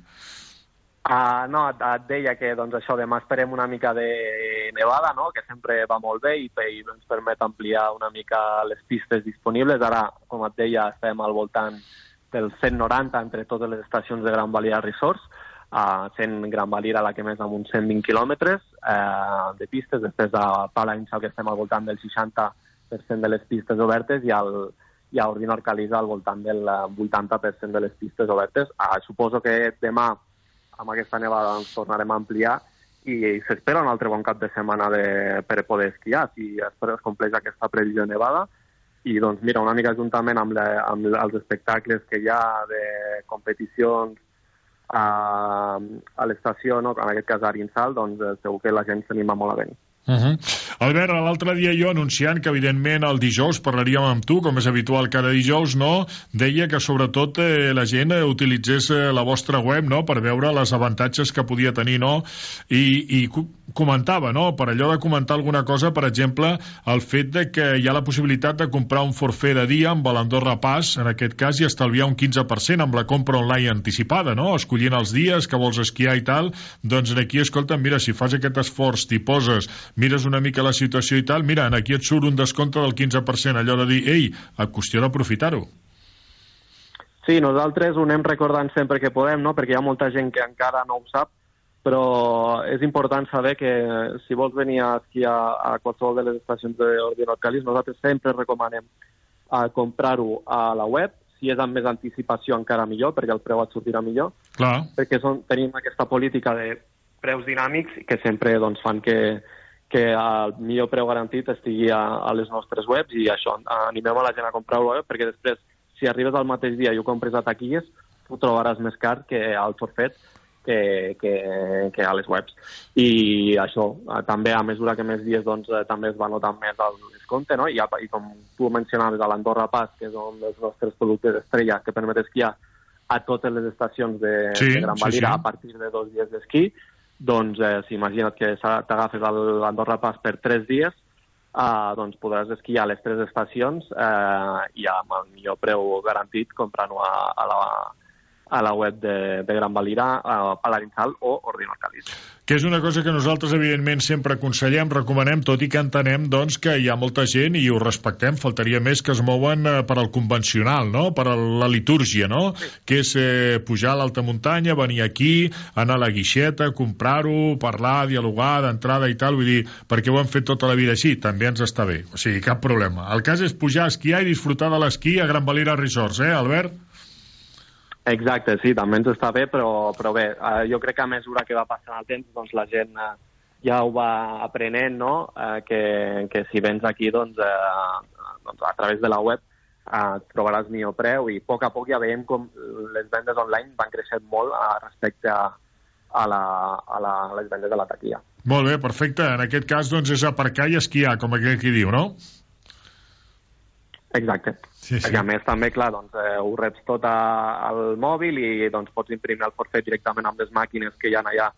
Uh, no, et, et deia que doncs, això demà esperem una mica de nevada, no? que sempre va molt bé i, i ens permet ampliar una mica les pistes disponibles. Ara, com et deia, estem al voltant del 190 entre totes les estacions de Gran Valira Resorts, uh, sent Gran Valira la que més amb uns 120 quilòmetres uh, de pistes, després a Palanxal que estem al voltant del 60% de les pistes obertes i al, i a Ordinor Caliza al voltant del eh, 80% de les pistes obertes. Uh, suposo que demà amb aquesta nevada ens tornarem a ampliar i s'espera un altre bon cap de setmana de, per poder esquiar, si es, es compleix aquesta previsió nevada. I doncs mira, una mica juntament amb, la, amb els espectacles que hi ha de competicions a, a l'estació, no? en aquest cas a Arinsal, doncs eh, segur que la gent s'anima molt a venir. Uh -huh. Albert, l'altre dia jo anunciant que evidentment el dijous parlaríem amb tu, com és habitual cada dijous, no? Deia que sobretot eh, la gent utilitzés eh, la vostra web, no?, per veure les avantatges que podia tenir, no? I, i comentava, no?, per allò de comentar alguna cosa, per exemple, el fet de que hi ha la possibilitat de comprar un forfait de dia amb l'Andorra Pass, en aquest cas, i estalviar un 15% amb la compra online anticipada, no?, escollint els dies que vols esquiar i tal, doncs aquí, escolta, mira, si fas aquest esforç, t'hi poses, mires una mica la situació i tal, mira, aquí et surt un descompte del 15%, allò de dir, ei, a qüestió d'aprofitar-ho. Sí, nosaltres ho anem recordant sempre que podem, no? perquè hi ha molta gent que encara no ho sap, però és important saber que si vols venir a esquiar a qualsevol de les estacions d'Ordinot Calis, nosaltres sempre recomanem a comprar-ho a la web, si és amb més anticipació encara millor, perquè el preu et sortirà millor, Clar. perquè són, tenim aquesta política de preus dinàmics que sempre doncs, fan que, que el millor preu garantit estigui a, a les nostres webs. I això, animem a la gent a comprar-ho a perquè després, si arribes al mateix dia i ho compres a taquilles, ho trobaràs més car que al forfet que, que, que a les webs. I això, també a mesura que més dies doncs, eh, també es va notar més el descompte, no? I, i com tu mencionaves, a l'Andorra Pass, que és un dels nostres productes estrella que permet esquiar a totes les estacions de, Sí, de Gran sí, Valira sí. a partir de dos dies d'esquí, doncs eh, si imagina't que t'agafes l'Andorra Pass per tres dies, eh, doncs podràs esquiar a les tres estacions eh, i amb el millor preu garantit comprant-ho a, a, la, a la web de, de Gran Valira, a Palarinsal o Ordinal Càliz. que és una cosa que nosaltres, evidentment, sempre aconsellem, recomanem, tot i que entenem doncs, que hi ha molta gent, i ho respectem, faltaria més que es mouen eh, per al convencional, no? per a la litúrgia, no? que és eh, pujar a l'alta muntanya, venir aquí, anar a la guixeta, comprar-ho, parlar, dialogar d'entrada i tal, vull dir, perquè ho hem fet tota la vida així, també ens està bé, o sigui, cap problema. El cas és pujar a esquiar i disfrutar de l'esquí a Gran Valira Resorts, eh, Albert? Exacte, sí, també ens està bé, però, però bé, eh, jo crec que a mesura que va passant el temps, doncs la gent eh, ja ho va aprenent, no?, eh, que, que si vens aquí, doncs, eh, doncs a través de la web eh, trobaràs millor preu i a poc a poc ja veiem com les vendes online van creixent molt eh, respecte a, a, la, a, la, a les vendes de la taquilla. Molt bé, perfecte. En aquest cas, doncs, és aparcar i esquiar, com aquell qui diu, no? Exacte. Sí, sí. Perquè a més també, clar, doncs, eh, ho reps tot a, al mòbil i doncs, pots imprimir el forfet directament amb les màquines que hi ha allà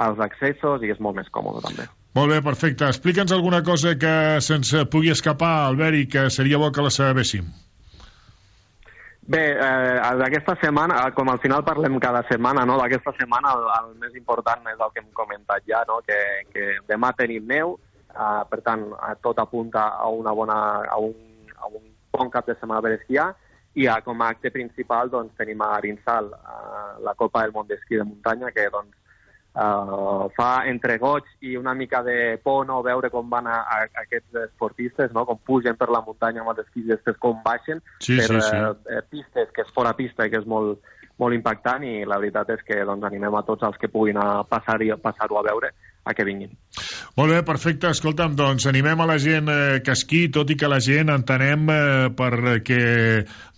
als accessos i és molt més còmode també. Molt bé, perfecte. Explica'ns alguna cosa que se'ns pugui escapar, Albert, i que seria bo que la sabéssim. Bé, eh, d'aquesta setmana, eh, com al final parlem cada setmana, no? d'aquesta setmana el, el més important és el que hem comentat ja, no? que, que demà tenim neu, eh, per tant, eh, tot apunta a, una bona, a, un, a un bon cap de setmana per esquiar, i a, com a acte principal doncs, tenim a Arinsal, eh, la Copa del Món d'Esquí de Muntanya, que doncs, uh, fa entre goig i una mica de por no veure com van a, a, aquests esportistes, no? com pugen per la muntanya amb els esquís i després com baixen Sí, per sí, sí. eh, eh, pistes que és fora pista i que és molt, molt impactant i la veritat és que doncs, animem a tots els que puguin a passar-hi passar-ho a veure a que vinguin. Molt bé, perfecte. Escolta'm, doncs animem a la gent eh, que esqui, tot i que la gent entenem eh, perquè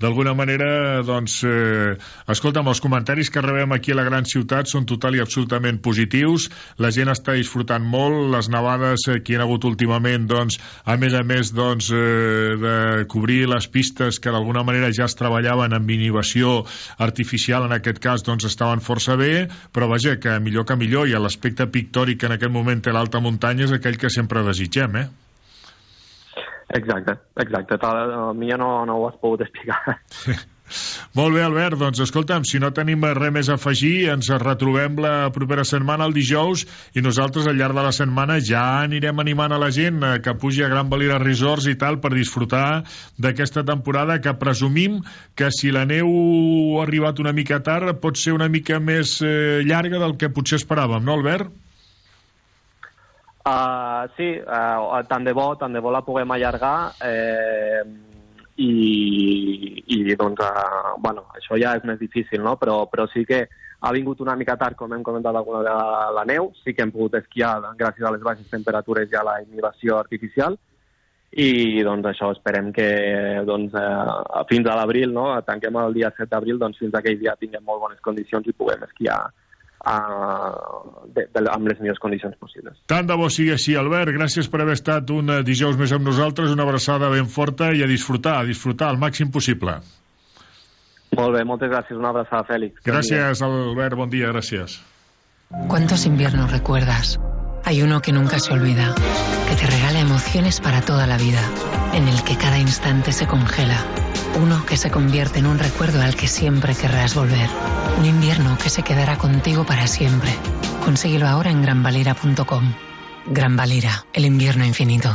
d'alguna manera, doncs, eh, escolta'm, els comentaris que rebem aquí a la gran ciutat són total i absolutament positius. La gent està disfrutant molt. Les nevades eh, que hi ha hagut últimament, doncs, a més a més, doncs, eh, de cobrir les pistes que d'alguna manera ja es treballaven amb inhibició artificial, en aquest cas, doncs, estaven força bé, però vaja, que millor que millor, i l'aspecte pictòric que en aquest moment té l'alta muntanya és aquell que sempre desitgem, eh? Exacte, exacte. Tal, a mi ja no, no ho has pogut explicar. Molt bé, Albert, doncs escolta'm, si no tenim res més a afegir, ens retrobem la propera setmana, el dijous, i nosaltres al llarg de la setmana ja anirem animant a la gent eh, que pugi a Gran Valira Resorts i tal per disfrutar d'aquesta temporada que presumim que si la neu ha arribat una mica tard pot ser una mica més eh, llarga del que potser esperàvem, no, Albert? Uh, sí, uh, tant de bo, tant de bo la puguem allargar eh, i, i doncs, uh, bueno, això ja és més difícil, no? Però, però sí que ha vingut una mica tard, com hem comentat alguna la, la neu, sí que hem pogut esquiar gràcies a les baixes temperatures i a la inhibició artificial, i doncs això esperem que doncs, eh, fins a l'abril, no? tanquem el dia 7 d'abril, doncs fins aquell dia tinguem molt bones condicions i puguem esquiar uh, de, de, amb les millors condicions possibles. Tant de bo sigui així, Albert. Gràcies per haver estat un eh, dijous més amb nosaltres, una abraçada ben forta i a disfrutar, a disfrutar al màxim possible. Molt bé, moltes gràcies. Una abraçada, Fèlix. Gràcies, Albert. Bon dia, gràcies. ¿Cuántos inviernos recuerdas? Hay uno que nunca se olvida, que te regala emociones para toda la vida, en el que cada instante se congela. Uno que se convierte en un recuerdo al que siempre querrás volver. Un invierno que se quedará contigo para siempre. Consíguelo ahora en granvalira.com. Gran Valira, el invierno infinito.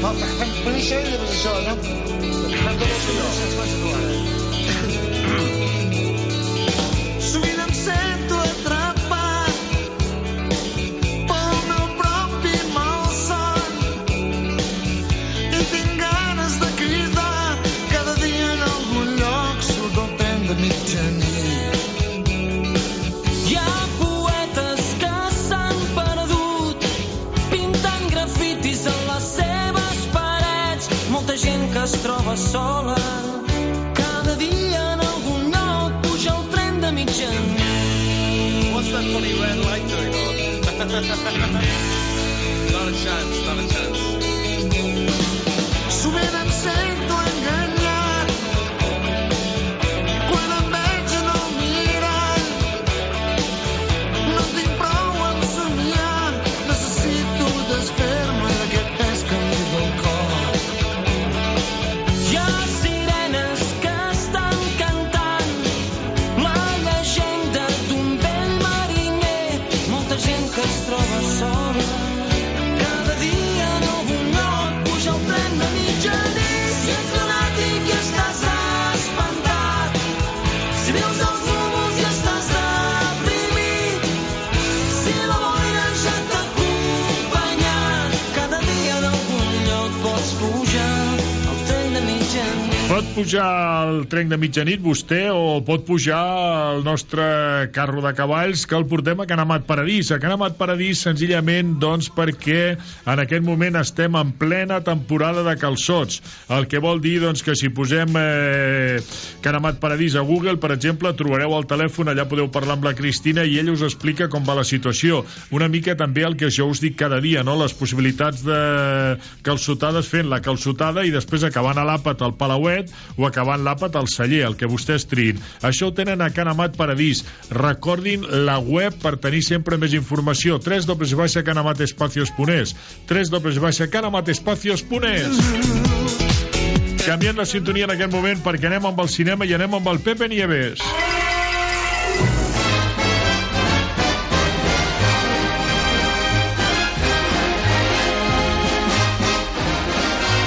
Papa, can, niet zo? show Ik the resort? zo. Es troba sola cada dia en algun lloc puja el tren de mitjanit. What's that funny red light doing on? not a chance, not a chance. Sovint em sento pujar al tren de mitjanit. Vostè o pot pujar al nostre carro de cavalls que el portem a Can Amat Paradís. A Can Amat Paradís senzillament doncs perquè en aquest moment estem en plena temporada de calçots. El que vol dir doncs que si posem eh, Can Amat Paradís a Google, per exemple, trobareu el telèfon, allà podeu parlar amb la Cristina i ella us explica com va la situació. Una mica també el que jo us dic cada dia, no? les possibilitats de calçotades fent la calçotada i després acabant a l'àpat al Palauet o acabant l'àpat al celler, el que vostès triïn. Això ho tenen a Can Amat Paradís. Recordin la web per tenir sempre més informació. www.canamatespacios.es www.canamatespacios.es Canviem la sintonia en aquest moment perquè anem amb el cinema i anem amb el Pepe Nieves.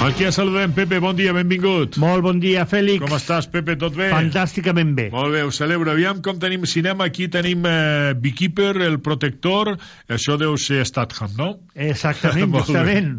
Aquí ja saludem, Pepe, bon dia, benvingut. Molt bon dia, Fèlix. Com estàs, Pepe, tot bé? Fantàsticament bé. Molt bé, ho celebro. Aviam com tenim cinema. Aquí tenim eh, Beekeeper, El Protector, això deu ser Statham, no? Exactament, justament.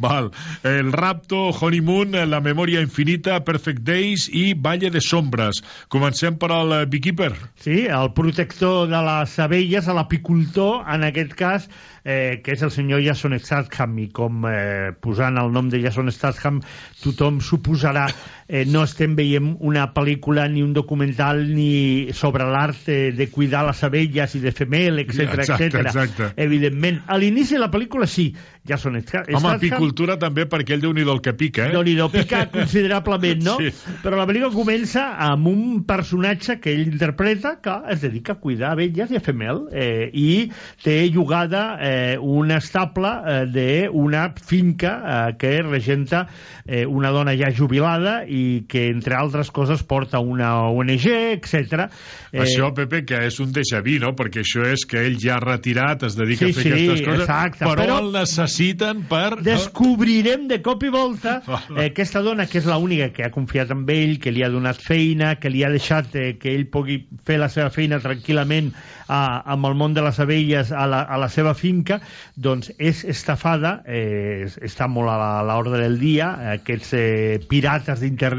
Val. El Rapto, Honeymoon, La Memòria Infinita, Perfect Days i Valle de Sombres. Comencem per al eh, Beekeeper. Sí, el protector de les abelles, l'apicultor, en aquest cas, eh, que és el senyor Jason Statham, i com eh, posant el nom de Jason Statham tothom suposarà eh, no estem veient una pel·lícula ni un documental ni sobre l'art eh, de cuidar les abelles i de fer mel, etc Exacte, etc. exacte. Evidentment, a l'inici de la pel·lícula sí, Jason Statham... Home, apicultura també perquè ell déu-n'hi-do el que pica, eh? déu nhi pica considerablement, no? Sí. Però la pel·lícula comença amb un personatge que ell interpreta que es dedica a cuidar abelles i a fer mel eh, i té jugada eh, un estable eh, d'una finca eh, que regenta eh, una dona ja jubilada i que, entre altres coses, porta una ONG, etc. Eh, Això, Pepe, que és un déjà vu, no? Perquè això és que ell ja retirat es dedica Sí, a fer sí, aquestes coses, exacte, però, però- el necessiten per... descobrirem de cop i volta eh, aquesta dona que és l'única que ha confiat en ell, que li ha donat feina, que li ha deixat eh, que ell pugui fer la seva feina tranquil·lament a, amb el món de les abelles a la, a la seva finca, doncs és estafada, eh, està molt a l'ordre del dia, aquests eh, pirates d'internet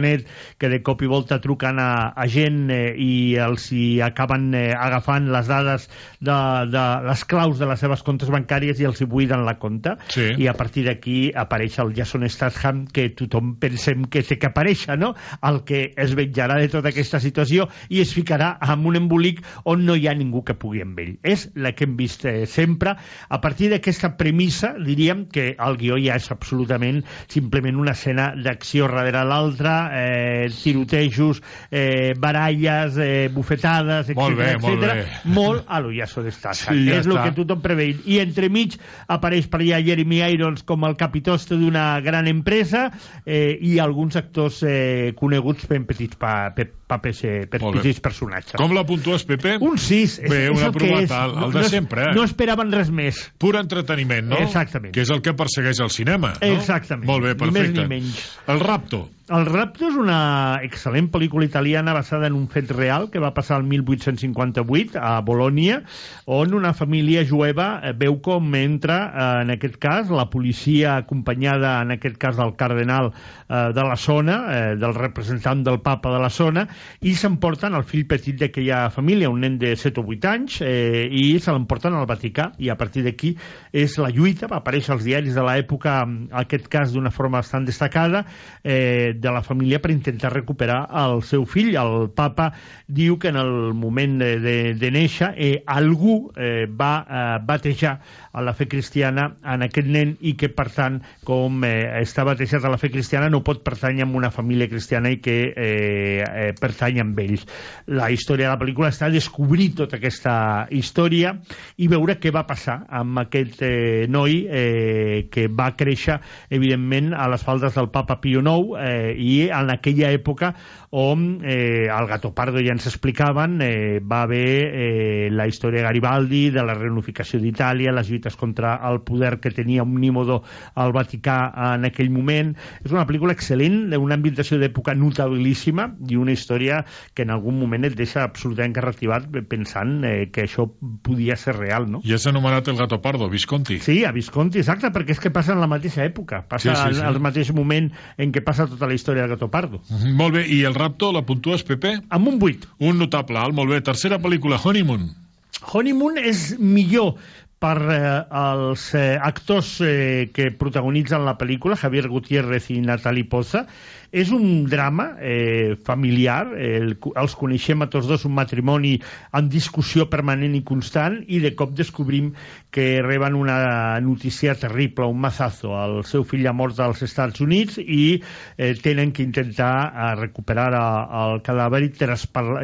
que de cop i volta truquen a, a gent eh, i els hi acaben eh, agafant les dades de, de les claus de les seves comptes bancàries i els hi buiden la compte Sí. i a partir d'aquí apareix el Jason Statham que tothom pensem que té que aparèixer no? el que es vetjarà de tota aquesta situació i es ficarà en un embolic on no hi ha ningú que pugui amb ell és la que hem vist eh, sempre a partir d'aquesta premissa diríem que el guió ja és absolutament simplement una escena d'acció darrere l'altra eh, tirotejos eh, baralles, eh, bufetades etc Molt bé, molt bé. molt a lo Jason Statham Sí, ja és el que tothom preveia i entremig apareix per allà Jeremy Irons com el capitoste d'una gran empresa eh, i alguns actors eh, coneguts per petits pa, per, papers, eh, per petits personatges Com la puntues, Pepe? un 6 Bé, és, una el prova el no, de no sempre, eh? no esperaven res més Pur entreteniment, no? Exactament. Que és el que persegueix el cinema, no? Exactament. Molt bé, Ni més perfecte. ni menys. El Rapto. El Rapto és una excel·lent pel·lícula italiana basada en un fet real que va passar el 1858 a Bolònia, on una família jueva eh, veu com entra, eh, en aquest cas, la policia acompanyada, en aquest cas, del cardenal eh, de la zona, eh, del representant del papa de la zona, i s'emporten el fill petit d'aquella família, un nen de 7 o 8 anys, eh, i se l'emporten al Vaticà, i a partir d'aquí és la lluita, va aparèixer als diaris de l'època, en aquest cas d'una forma bastant destacada, eh, de la família per intentar recuperar el seu fill. El papa diu que en el moment de, de, de néixer eh, algú eh, va eh, batejar a la fe cristiana en aquest nen i que, per tant, com eh, està batejat a la fe cristiana, no pot pertànyer a una família cristiana i que eh, eh, pertany amb ells. La història de la pel·lícula està descobrir tota aquesta història i veure què va passar amb aquest eh, noi eh, que va créixer, evidentment, a les faldes del papa Pio IX eh, i en aquella època on eh, el Gato Pardo ja ens explicaven eh, va haver eh, la història de Garibaldi, de la reunificació d'Itàlia, les lluites contra el poder que tenia Omnímodo al Vaticà en aquell moment. És una pel·lícula excel·lent, d'una ambientació d'època notabilíssima i una història que en algun moment et deixa absolutament carretivat pensant eh, que això podia ser real, no? I és anomenat el Gato Pardo, Visconti. Sí, a Visconti, exacte, perquè és que passa en la mateixa època, passa Sí, sí, sí, al mateix moment en què passa tota la història del Gato Pardo. Mhm, Molt bé, i el rapto la puntues, Pepe? Amb un 8. Un notable alt, molt bé. Tercera pel·lícula, Honeymoon. Honeymoon és millor per eh, els eh, actors eh, que protagonitzen la pel·lícula, Javier Gutiérrez i Natalie Poza. És un drama eh, familiar, el, els coneixem a tots dos, un matrimoni en discussió permanent i constant, i de cop descobrim que reben una notícia terrible, un mazazo. El seu fill ha mort als Estats Units i eh, tenen que intentar eh, recuperar a, el cadàver i,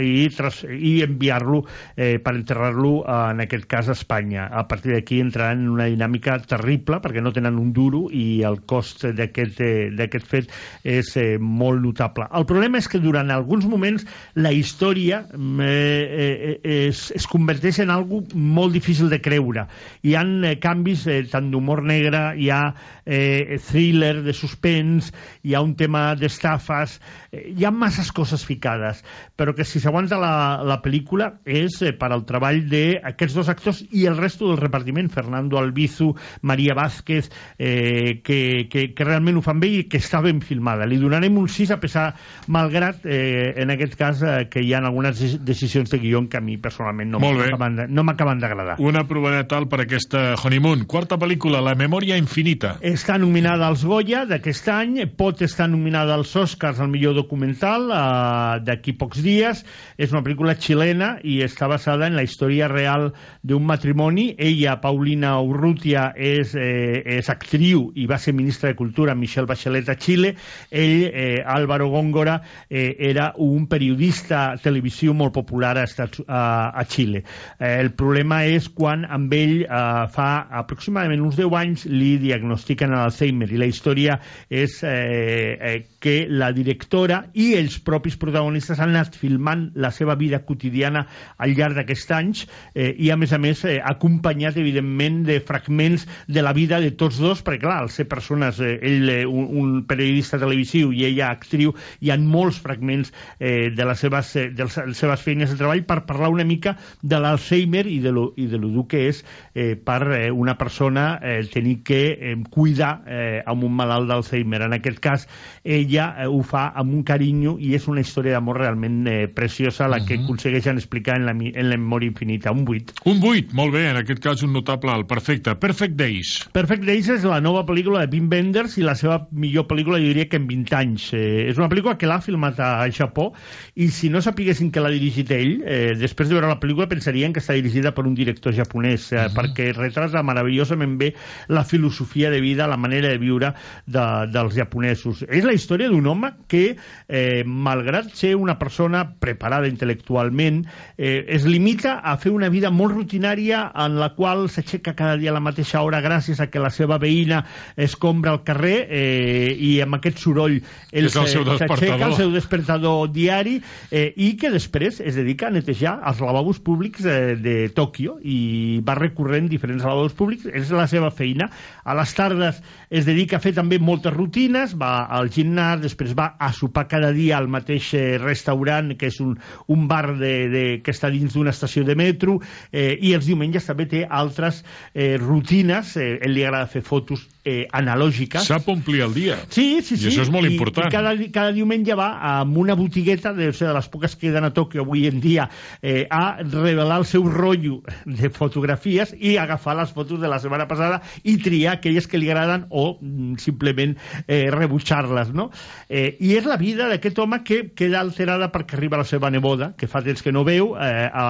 i, i enviar-lo eh, per enterrar-lo, eh, en aquest cas, a Espanya. A partir d'aquí entraran en una dinàmica terrible perquè no tenen un duro i el cost d'aquest eh, fet és eh, molt notable. El problema és que durant alguns moments la història mm, eh, eh, es, es converteix en algo molt difícil de creure. Hi ha eh, canvis eh, tant d'humor negre, hi ha eh, thriller de suspens, hi ha un tema d'estafes, eh, hi ha masses coses ficades, però que si s'aguanta la, la pel·lícula és eh, per al treball d'aquests dos actors i el resto del repartiment, Fernando Albizu, Maria Vázquez, eh, que, que, que realment ho fan bé i que està ben filmada. Li donarem un 6 a pesar, malgrat, eh, en aquest cas, eh, que hi ha algunes deci- decisions de guió que a mi personalment no m'acaben de- no d'agradar. Una provadet alt per aquesta Honeymoon. Quarta pel·lícula, La memòria infinita. Està nominada als Goya d'aquest any, pot estar nominada als Oscars al millor documental eh, d'aquí pocs dies. És una pel·lícula xilena i està basada en la història real d'un matrimoni. Ella, Paulina Urrutia, és, eh, és actriu i va ser ministra de Cultura Michelle Bachelet a Xile. Ell, eh, Álvaro Góngora, eh, era un periodista televisiu molt popular a, Estats, a, a Xile. Eh, el problema és quan amb ell eh, fa aproximadament uns 10 anys li diagnostiquen l'Alzheimer i la història és eh, eh, que la directora i els propis protagonistes han anat filmant la seva vida quotidiana al llarg d'aquests anys eh, i a més a més eh, acompanyat evidentment de fragments de la vida de tots dos perquè clar, al ser persones eh, ell eh, un, un periodista televisiu i ella actriu hi ha molts fragments eh, de, les seves, eh, de les seves feines de treball per parlar una mica de l'Alzheimer i de lo, i de lo dur que és eh, per eh, una persona eh, tenir que eh, cuidar eh, amb un malalt d'Alzheimer. En aquest cas, ella eh, ho fa amb un carinyo i és una història d'amor realment eh, preciosa la que aconsegueixen explicar en la, en la memòria infinita. Un 8. Un 8, molt bé, en aquest cas un notable alt. Perfecte. Perfect Days. Perfect Days és la nova pel·lícula de Wim Wenders i la seva millor pel·lícula, jo diria que en 20 anys. Eh, és una pel·lícula que l'ha filmat a Japó i si no sapiguessin que l'ha dirigit ell, eh, després de veure la pel·lícula pensarien que està dirigida per un director japonès, eh, perquè retrata meravellosament bé la filosofia de vida, la manera de viure de, dels japonesos. És la història d'un home que, eh, malgrat ser una persona preparada intel·lectualment, eh, es limita a fer una vida molt rutinària en la qual s'aixeca cada dia a la mateixa hora gràcies a que la seva veïna escombra al carrer eh, i amb aquest soroll ell És el seu despertador. el seu despertador diari eh, i que després es dedica a netejar els lavabos públics eh, de Tòquio i va recorrent diferents lavabos públics, és la seva feina. A les tardes es dedica a fer també moltes rutines, va al gimnàs, després va a sopar cada dia al mateix eh, restaurant, que és un, un bar de, de, que està dins d'una estació de metro, eh, i els diumenges també té altres eh, rutines, eh, li agrada fer fotos eh, analògiques. Sap omplir el dia. Sí, sí, I sí. això és molt I, important. I cada, cada diumenge va a una botigueta, de, o sigui, de les poques que queden a Tòquio avui en dia, eh, a revelar el seu rotllo de fotografies i agafar les fotos de la setmana passada i triar aquelles que li agraden o mm, simplement eh, rebutjar-les, no? Eh, I és la vida d'aquest home que queda alterada perquè arriba la seva neboda, que fa temps que no veu, eh, a,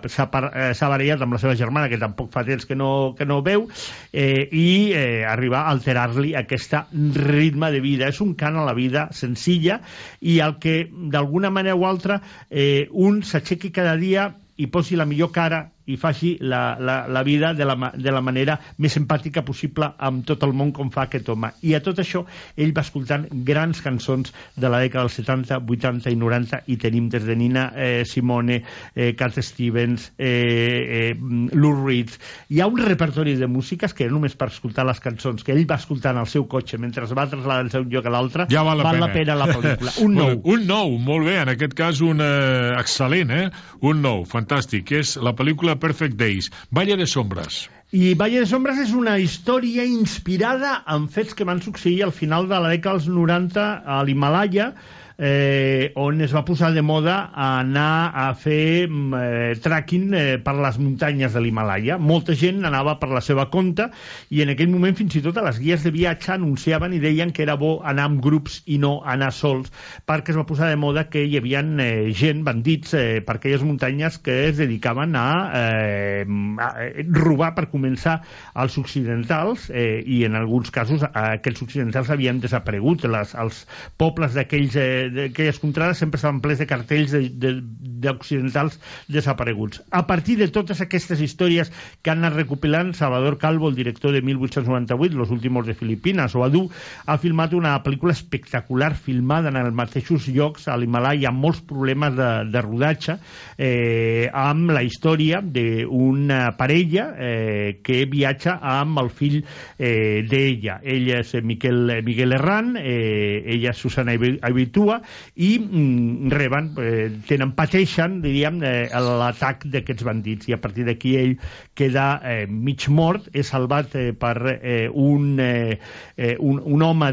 a, s'ha par- eh, barallat amb la seva germana, que tampoc fa temps que no, que no veu, eh, i eh, arriba a alterar-li aquest ritme de vida. És un cant a la vida senzilla i el que, d'alguna manera o altra, eh, un s'aixequi cada dia i posi la millor cara i faci la, la, la vida de la, de la manera més empàtica possible amb tot el món com fa aquest home. I a tot això ell va escoltant grans cançons de la dècada dels 70, 80 i 90 i tenim des de Nina eh, Simone, eh, Cat Stevens, eh, eh, Lou Reed. Hi ha un repertori de músiques que només per escoltar les cançons que ell va escoltant al seu cotxe mentre es va traslladar d'un lloc a l'altre Ja val la val pena. la pena la pel·lícula. Un nou. Un nou, molt bé. En aquest cas, un eh, excel·lent, eh? Un nou, fantàstic. És la pel·lícula Perfect Days. Valle de sombres. I Valle de Sombres és una història inspirada en fets que van succeir al final de la dècada dels 90 a l'Himalaya, eh, on es va posar de moda anar a fer mm, eh, tracking eh, per les muntanyes de l'Himalaya. Molta gent anava per la seva compte i en aquell moment fins i tot a les guies de viatge anunciaven i deien que era bo anar amb grups i no anar sols perquè es va posar de moda que hi havia eh, gent, bandits, eh, per aquelles muntanyes que es dedicaven a, eh, a eh, robar per començar als occidentals eh, i en alguns casos aquells occidentals havien desaparegut. Les, els pobles d'aquells eh, d'aquelles contrades sempre estaven plens de cartells de- de- d'occidentals desapareguts. A partir de totes aquestes històries que han anat recopilant Salvador Calvo, el director de 1898, Los últimos de Filipinas, o Adu, ha filmat una pel·lícula espectacular filmada en els mateixos llocs a l'Himalaya amb molts problemes de, de rodatge eh, amb la història d'una parella eh, que viatja amb el fill eh, d'ella. Ell és Miquel, Miguel Herrán, eh, ella és Susana Ibi- Abitua i mm, reben, eh, tenen, pateixen, diríem, eh, l'atac d'aquests bandits i a partir d'aquí ell queda eh, mig mort, és salvat eh, per eh, un, eh, eh, un, un home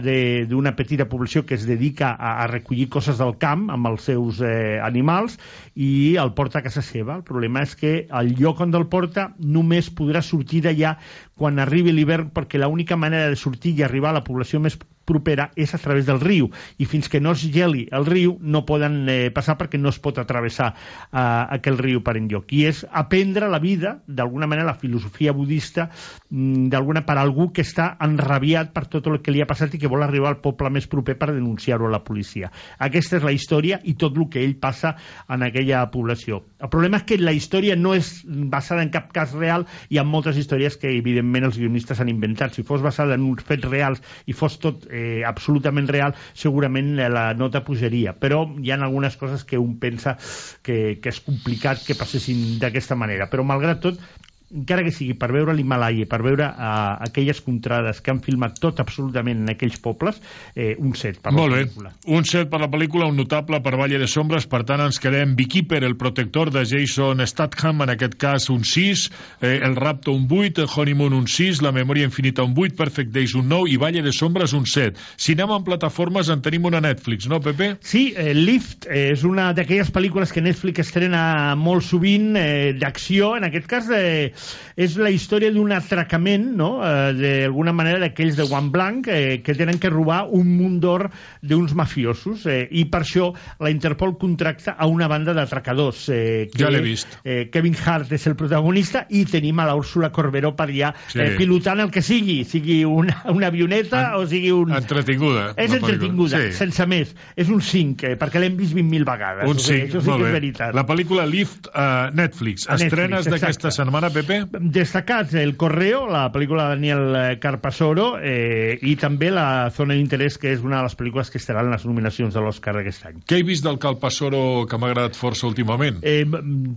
d'una petita població que es dedica a, a recollir coses del camp amb els seus eh, animals i el porta a casa seva. El problema és que el lloc on el porta només podrà sortir d'allà quan arribi l'hivern perquè l'única manera de sortir i arribar a la població més propera és a través del riu. I fins que no es geli el riu no poden eh, passar perquè no es pot atravessar eh, aquell riu per enlloc. I és aprendre la vida, d'alguna manera la filosofia budista mm, d'alguna per algú que està enrabiat per tot el que li ha passat i que vol arribar al poble més proper per denunciar-ho a la policia. Aquesta és la història i tot el que ell passa en aquella població. El problema és que la història no és basada en cap cas real hi ha moltes històries que evidentment els guionistes han inventat. Si fos basada en uns fets reals i fos tot eh, absolutament real segurament eh, la nota pujaria. Però hi ha algunes coses que un pensa que, que és complicat que passessin d'aquesta manera. Però malgrat tot encara que sigui per veure l'Himalaya, per veure uh, aquelles contrades que han filmat tot absolutament en aquells pobles, eh, un set per Molt la bé. pel·lícula. Un set per la pel·lícula, un notable per Valle de Sombres, per tant ens quedem Beekeeper, el protector de Jason Statham, en aquest cas un 6, eh, el Rapto un 8, el Honeymoon un 6, la Memòria Infinita un 8, Perfect Days un 9 i Valle de Sombres un 7. Si anem en plataformes en tenim una Netflix, no, Pepe? Sí, eh, Lift eh, és una d'aquelles pel·lícules que Netflix estrena molt sovint eh, d'acció, en aquest cas eh, és la història d'un atracament, no?, eh, d'alguna manera d'aquells de One Blanc eh, que tenen que robar un munt d'or d'uns mafiosos eh, i per això la Interpol contracta a una banda d'atracadors. Eh, que, Ja l'he vist. Eh, Kevin Hart és el protagonista i tenim a la Úrsula Corberó per allà Sí. eh, pilotant el que sigui, sigui una, una avioneta o sigui un... Entretinguda. És entretinguda, Sí. sense més. És un 5, eh, perquè l'hem vist 20.000 vegades. Un O sigui, 5, això sí que és bé. veritat. La pel·lícula Lift a Netflix. A Estrenes d'aquesta setmana, Pepe? Destacats El Correo, la pel·lícula de Daniel eh, Carpasoro eh, i també la Zona d'interès, que és una de les pel·lícules que estaran en les nominacions de l'Oscar d'aquest any. Què he vist del Calpassoro que m'ha agradat força últimament? Eh,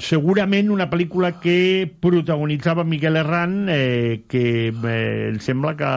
segurament una pel·lícula que protagonitzava Miguel Herrán eh, que eh, em sembla que,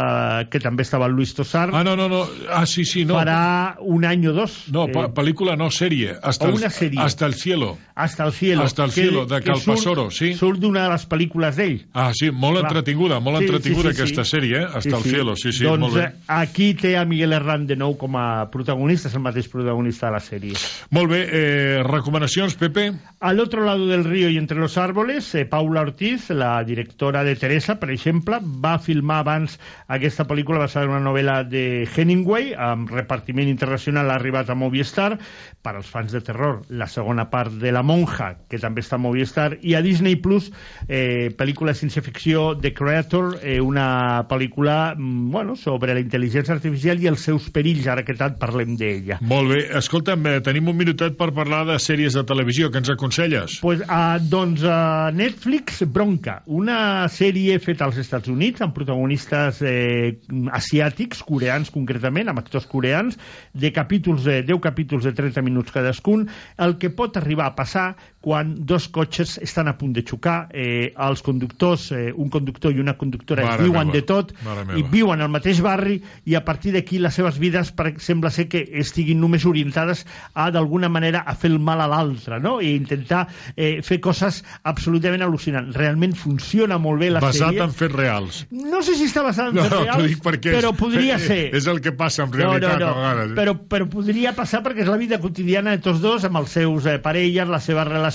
que també estava Luis Tosar Ah, no, no, no. Ah, sí, sí, no. farà un any o dos No, eh, pel·lícula no, sèrie. Hasta o una sèrie. Hasta el cielo. Hasta el cielo Hasta el que- cielo, de que Calpasoro, surt, sí. surt d'una de les pel·lícules d'ell Ah, sí, molt Clar. entretinguda, molt Sí, entretinguda sí, sí, aquesta sí. sèrie, eh? Hasta el cielo, sí, sí, doncs molt bé. eh, aquí té a Miguel Herrán de nou com a protagonista, és el mateix protagonista de la sèrie. Molt bé, eh, recomanacions, Pepe? Al otro lado del río y entre los árboles, eh, Paula Ortiz, la directora de Teresa, per exemple, va filmar abans aquesta pel·lícula basada en una novel·la de Hemingway, amb repartiment internacional ha arribat a Movistar, per als fans de terror, la segona part de La Monja, que també està a Movistar, i a Disney Plus, eh, pel·lícula de ciència-ficció The Creator, eh, una pel·lícula mm, bueno, sobre la intel·ligència artificial i els seus perills, ara que tant parlem d'ella. Molt bé. Escolta'm, eh, tenim un minutet per parlar de sèries de televisió. Què ens aconselles? Pues, uh, doncs uh, Netflix Bronca, una sèrie feta als Estats Units amb protagonistes eh, asiàtics, coreans concretament, amb actors coreans, de capítols de 10 capítols de 30 minuts cadascun, el que pot arribar a passar quan dos cotxes estan a punt de xocar, eh, els conductors, eh, un conductor i una conductora, Mare es diuen meva, de tot i viuen al mateix barri i a partir d'aquí les seves vides per, sembla ser que estiguin només orientades a d'alguna manera a fer el mal a l'altre no? i intentar eh, fer coses absolutament al·lucinants. Realment funciona molt bé la Basat sèrie. en fets reals. No sé si està basat en No, fets no, reals, dic perquè és, però podria ser. És el que passa en realitat no, no, a vegades. eh? Però, però podria passar perquè és la vida quotidiana de tots dos amb els seus eh, parelles, les seves relacions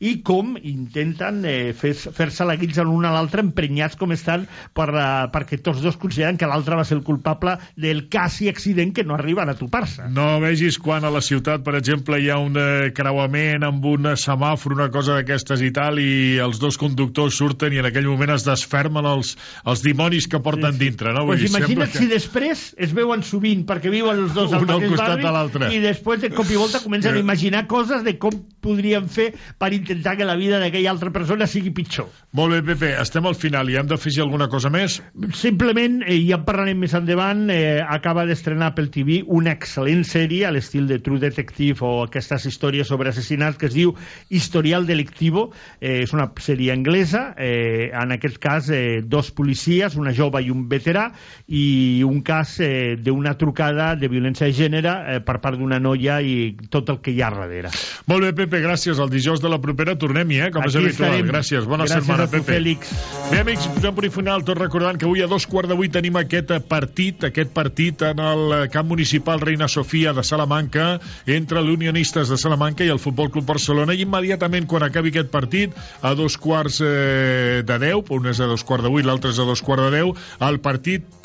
i com intenten eh, fer- fer-se la guitza l'un a l'altre emprenyats com estan per, eh, perquè tots dos consideren que l'altre va ser el culpable del quasi accident que no arriben a topar-se. No vegis quan a la ciutat, per exemple, hi ha un eh, creuament amb un semàfor, una cosa d'aquestes i tal, i els dos conductors surten i en aquell moment es desfermen els, els dimonis que porten sí, sí. dintre, no? Pues dir, imagina't sembla si després es veuen sovint perquè viuen els dos al Un al mateix costat barri de i després de cop i volta comencen a Que- imaginar coses de com podrien fer per intentar que la vida d'aquella altra persona sigui pitjor. Molt bé, Pepe, estem al final i hem d'afegir alguna cosa més? Simplement, eh, ja en parlarem més endavant, eh, acaba d'estrenar pel TV una excel·lent sèrie a l'estil de True Detective o aquestes històries sobre assassinats que es diu Historial Delictivo. Eh, és una sèrie anglesa, eh, en aquest cas eh, dos policies, una jove i un veterà, i un cas eh, d'una trucada de violència de gènere eh, per part d'una noia i tot el que hi ha darrere. Molt bé, Pepe, gràcies. El dijous de la propera tornem-hi, eh? Com és Aquí habitual. estarem. Gràcies. Bona Gràcies setmana, a tu, Pepe. Fèlix. Bé, amics, i final, tot recordant que avui a dos quarts de vuit tenim aquest partit, aquest partit en el camp municipal Reina Sofia de Salamanca entre l'Unionistes de Salamanca i el Futbol Club Barcelona i immediatament quan acabi aquest partit a dos quarts eh, de deu, un és a dos quarts de vuit, l'altre és a dos quarts de deu, el partit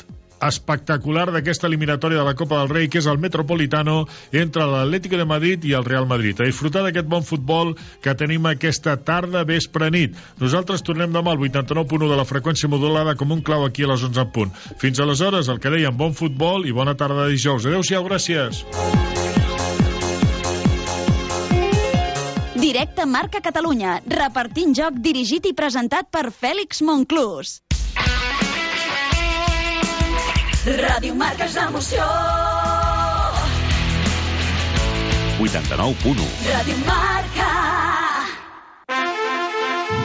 espectacular d'aquesta eliminatòria de la Copa del Rei, que és el Metropolitano entre l'Atlético de Madrid i el Real Madrid. A disfrutar d'aquest bon futbol que tenim aquesta tarda, vespre, nit. Nosaltres tornem demà al 89.1 de la freqüència modulada com un clau aquí a les 11 en punt. Fins aleshores, el que dèiem, bon futbol i bona tarda de dijous. Adéu-siau, gràcies. Directe Marca Catalunya, repartint joc dirigit i presentat per Fèlix Monclús. Ràdio Marca és l'emoció. 89.1 Ràdio Marca.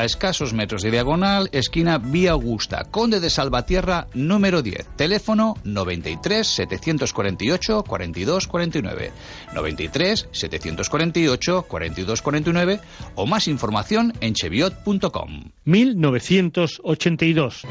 a escasos metros de diagonal, esquina Vía Augusta, Conde de Salvatierra, número 10. Teléfono 93 748 42 49. 93 748 42 49 o más información en cheviot.com. 1982.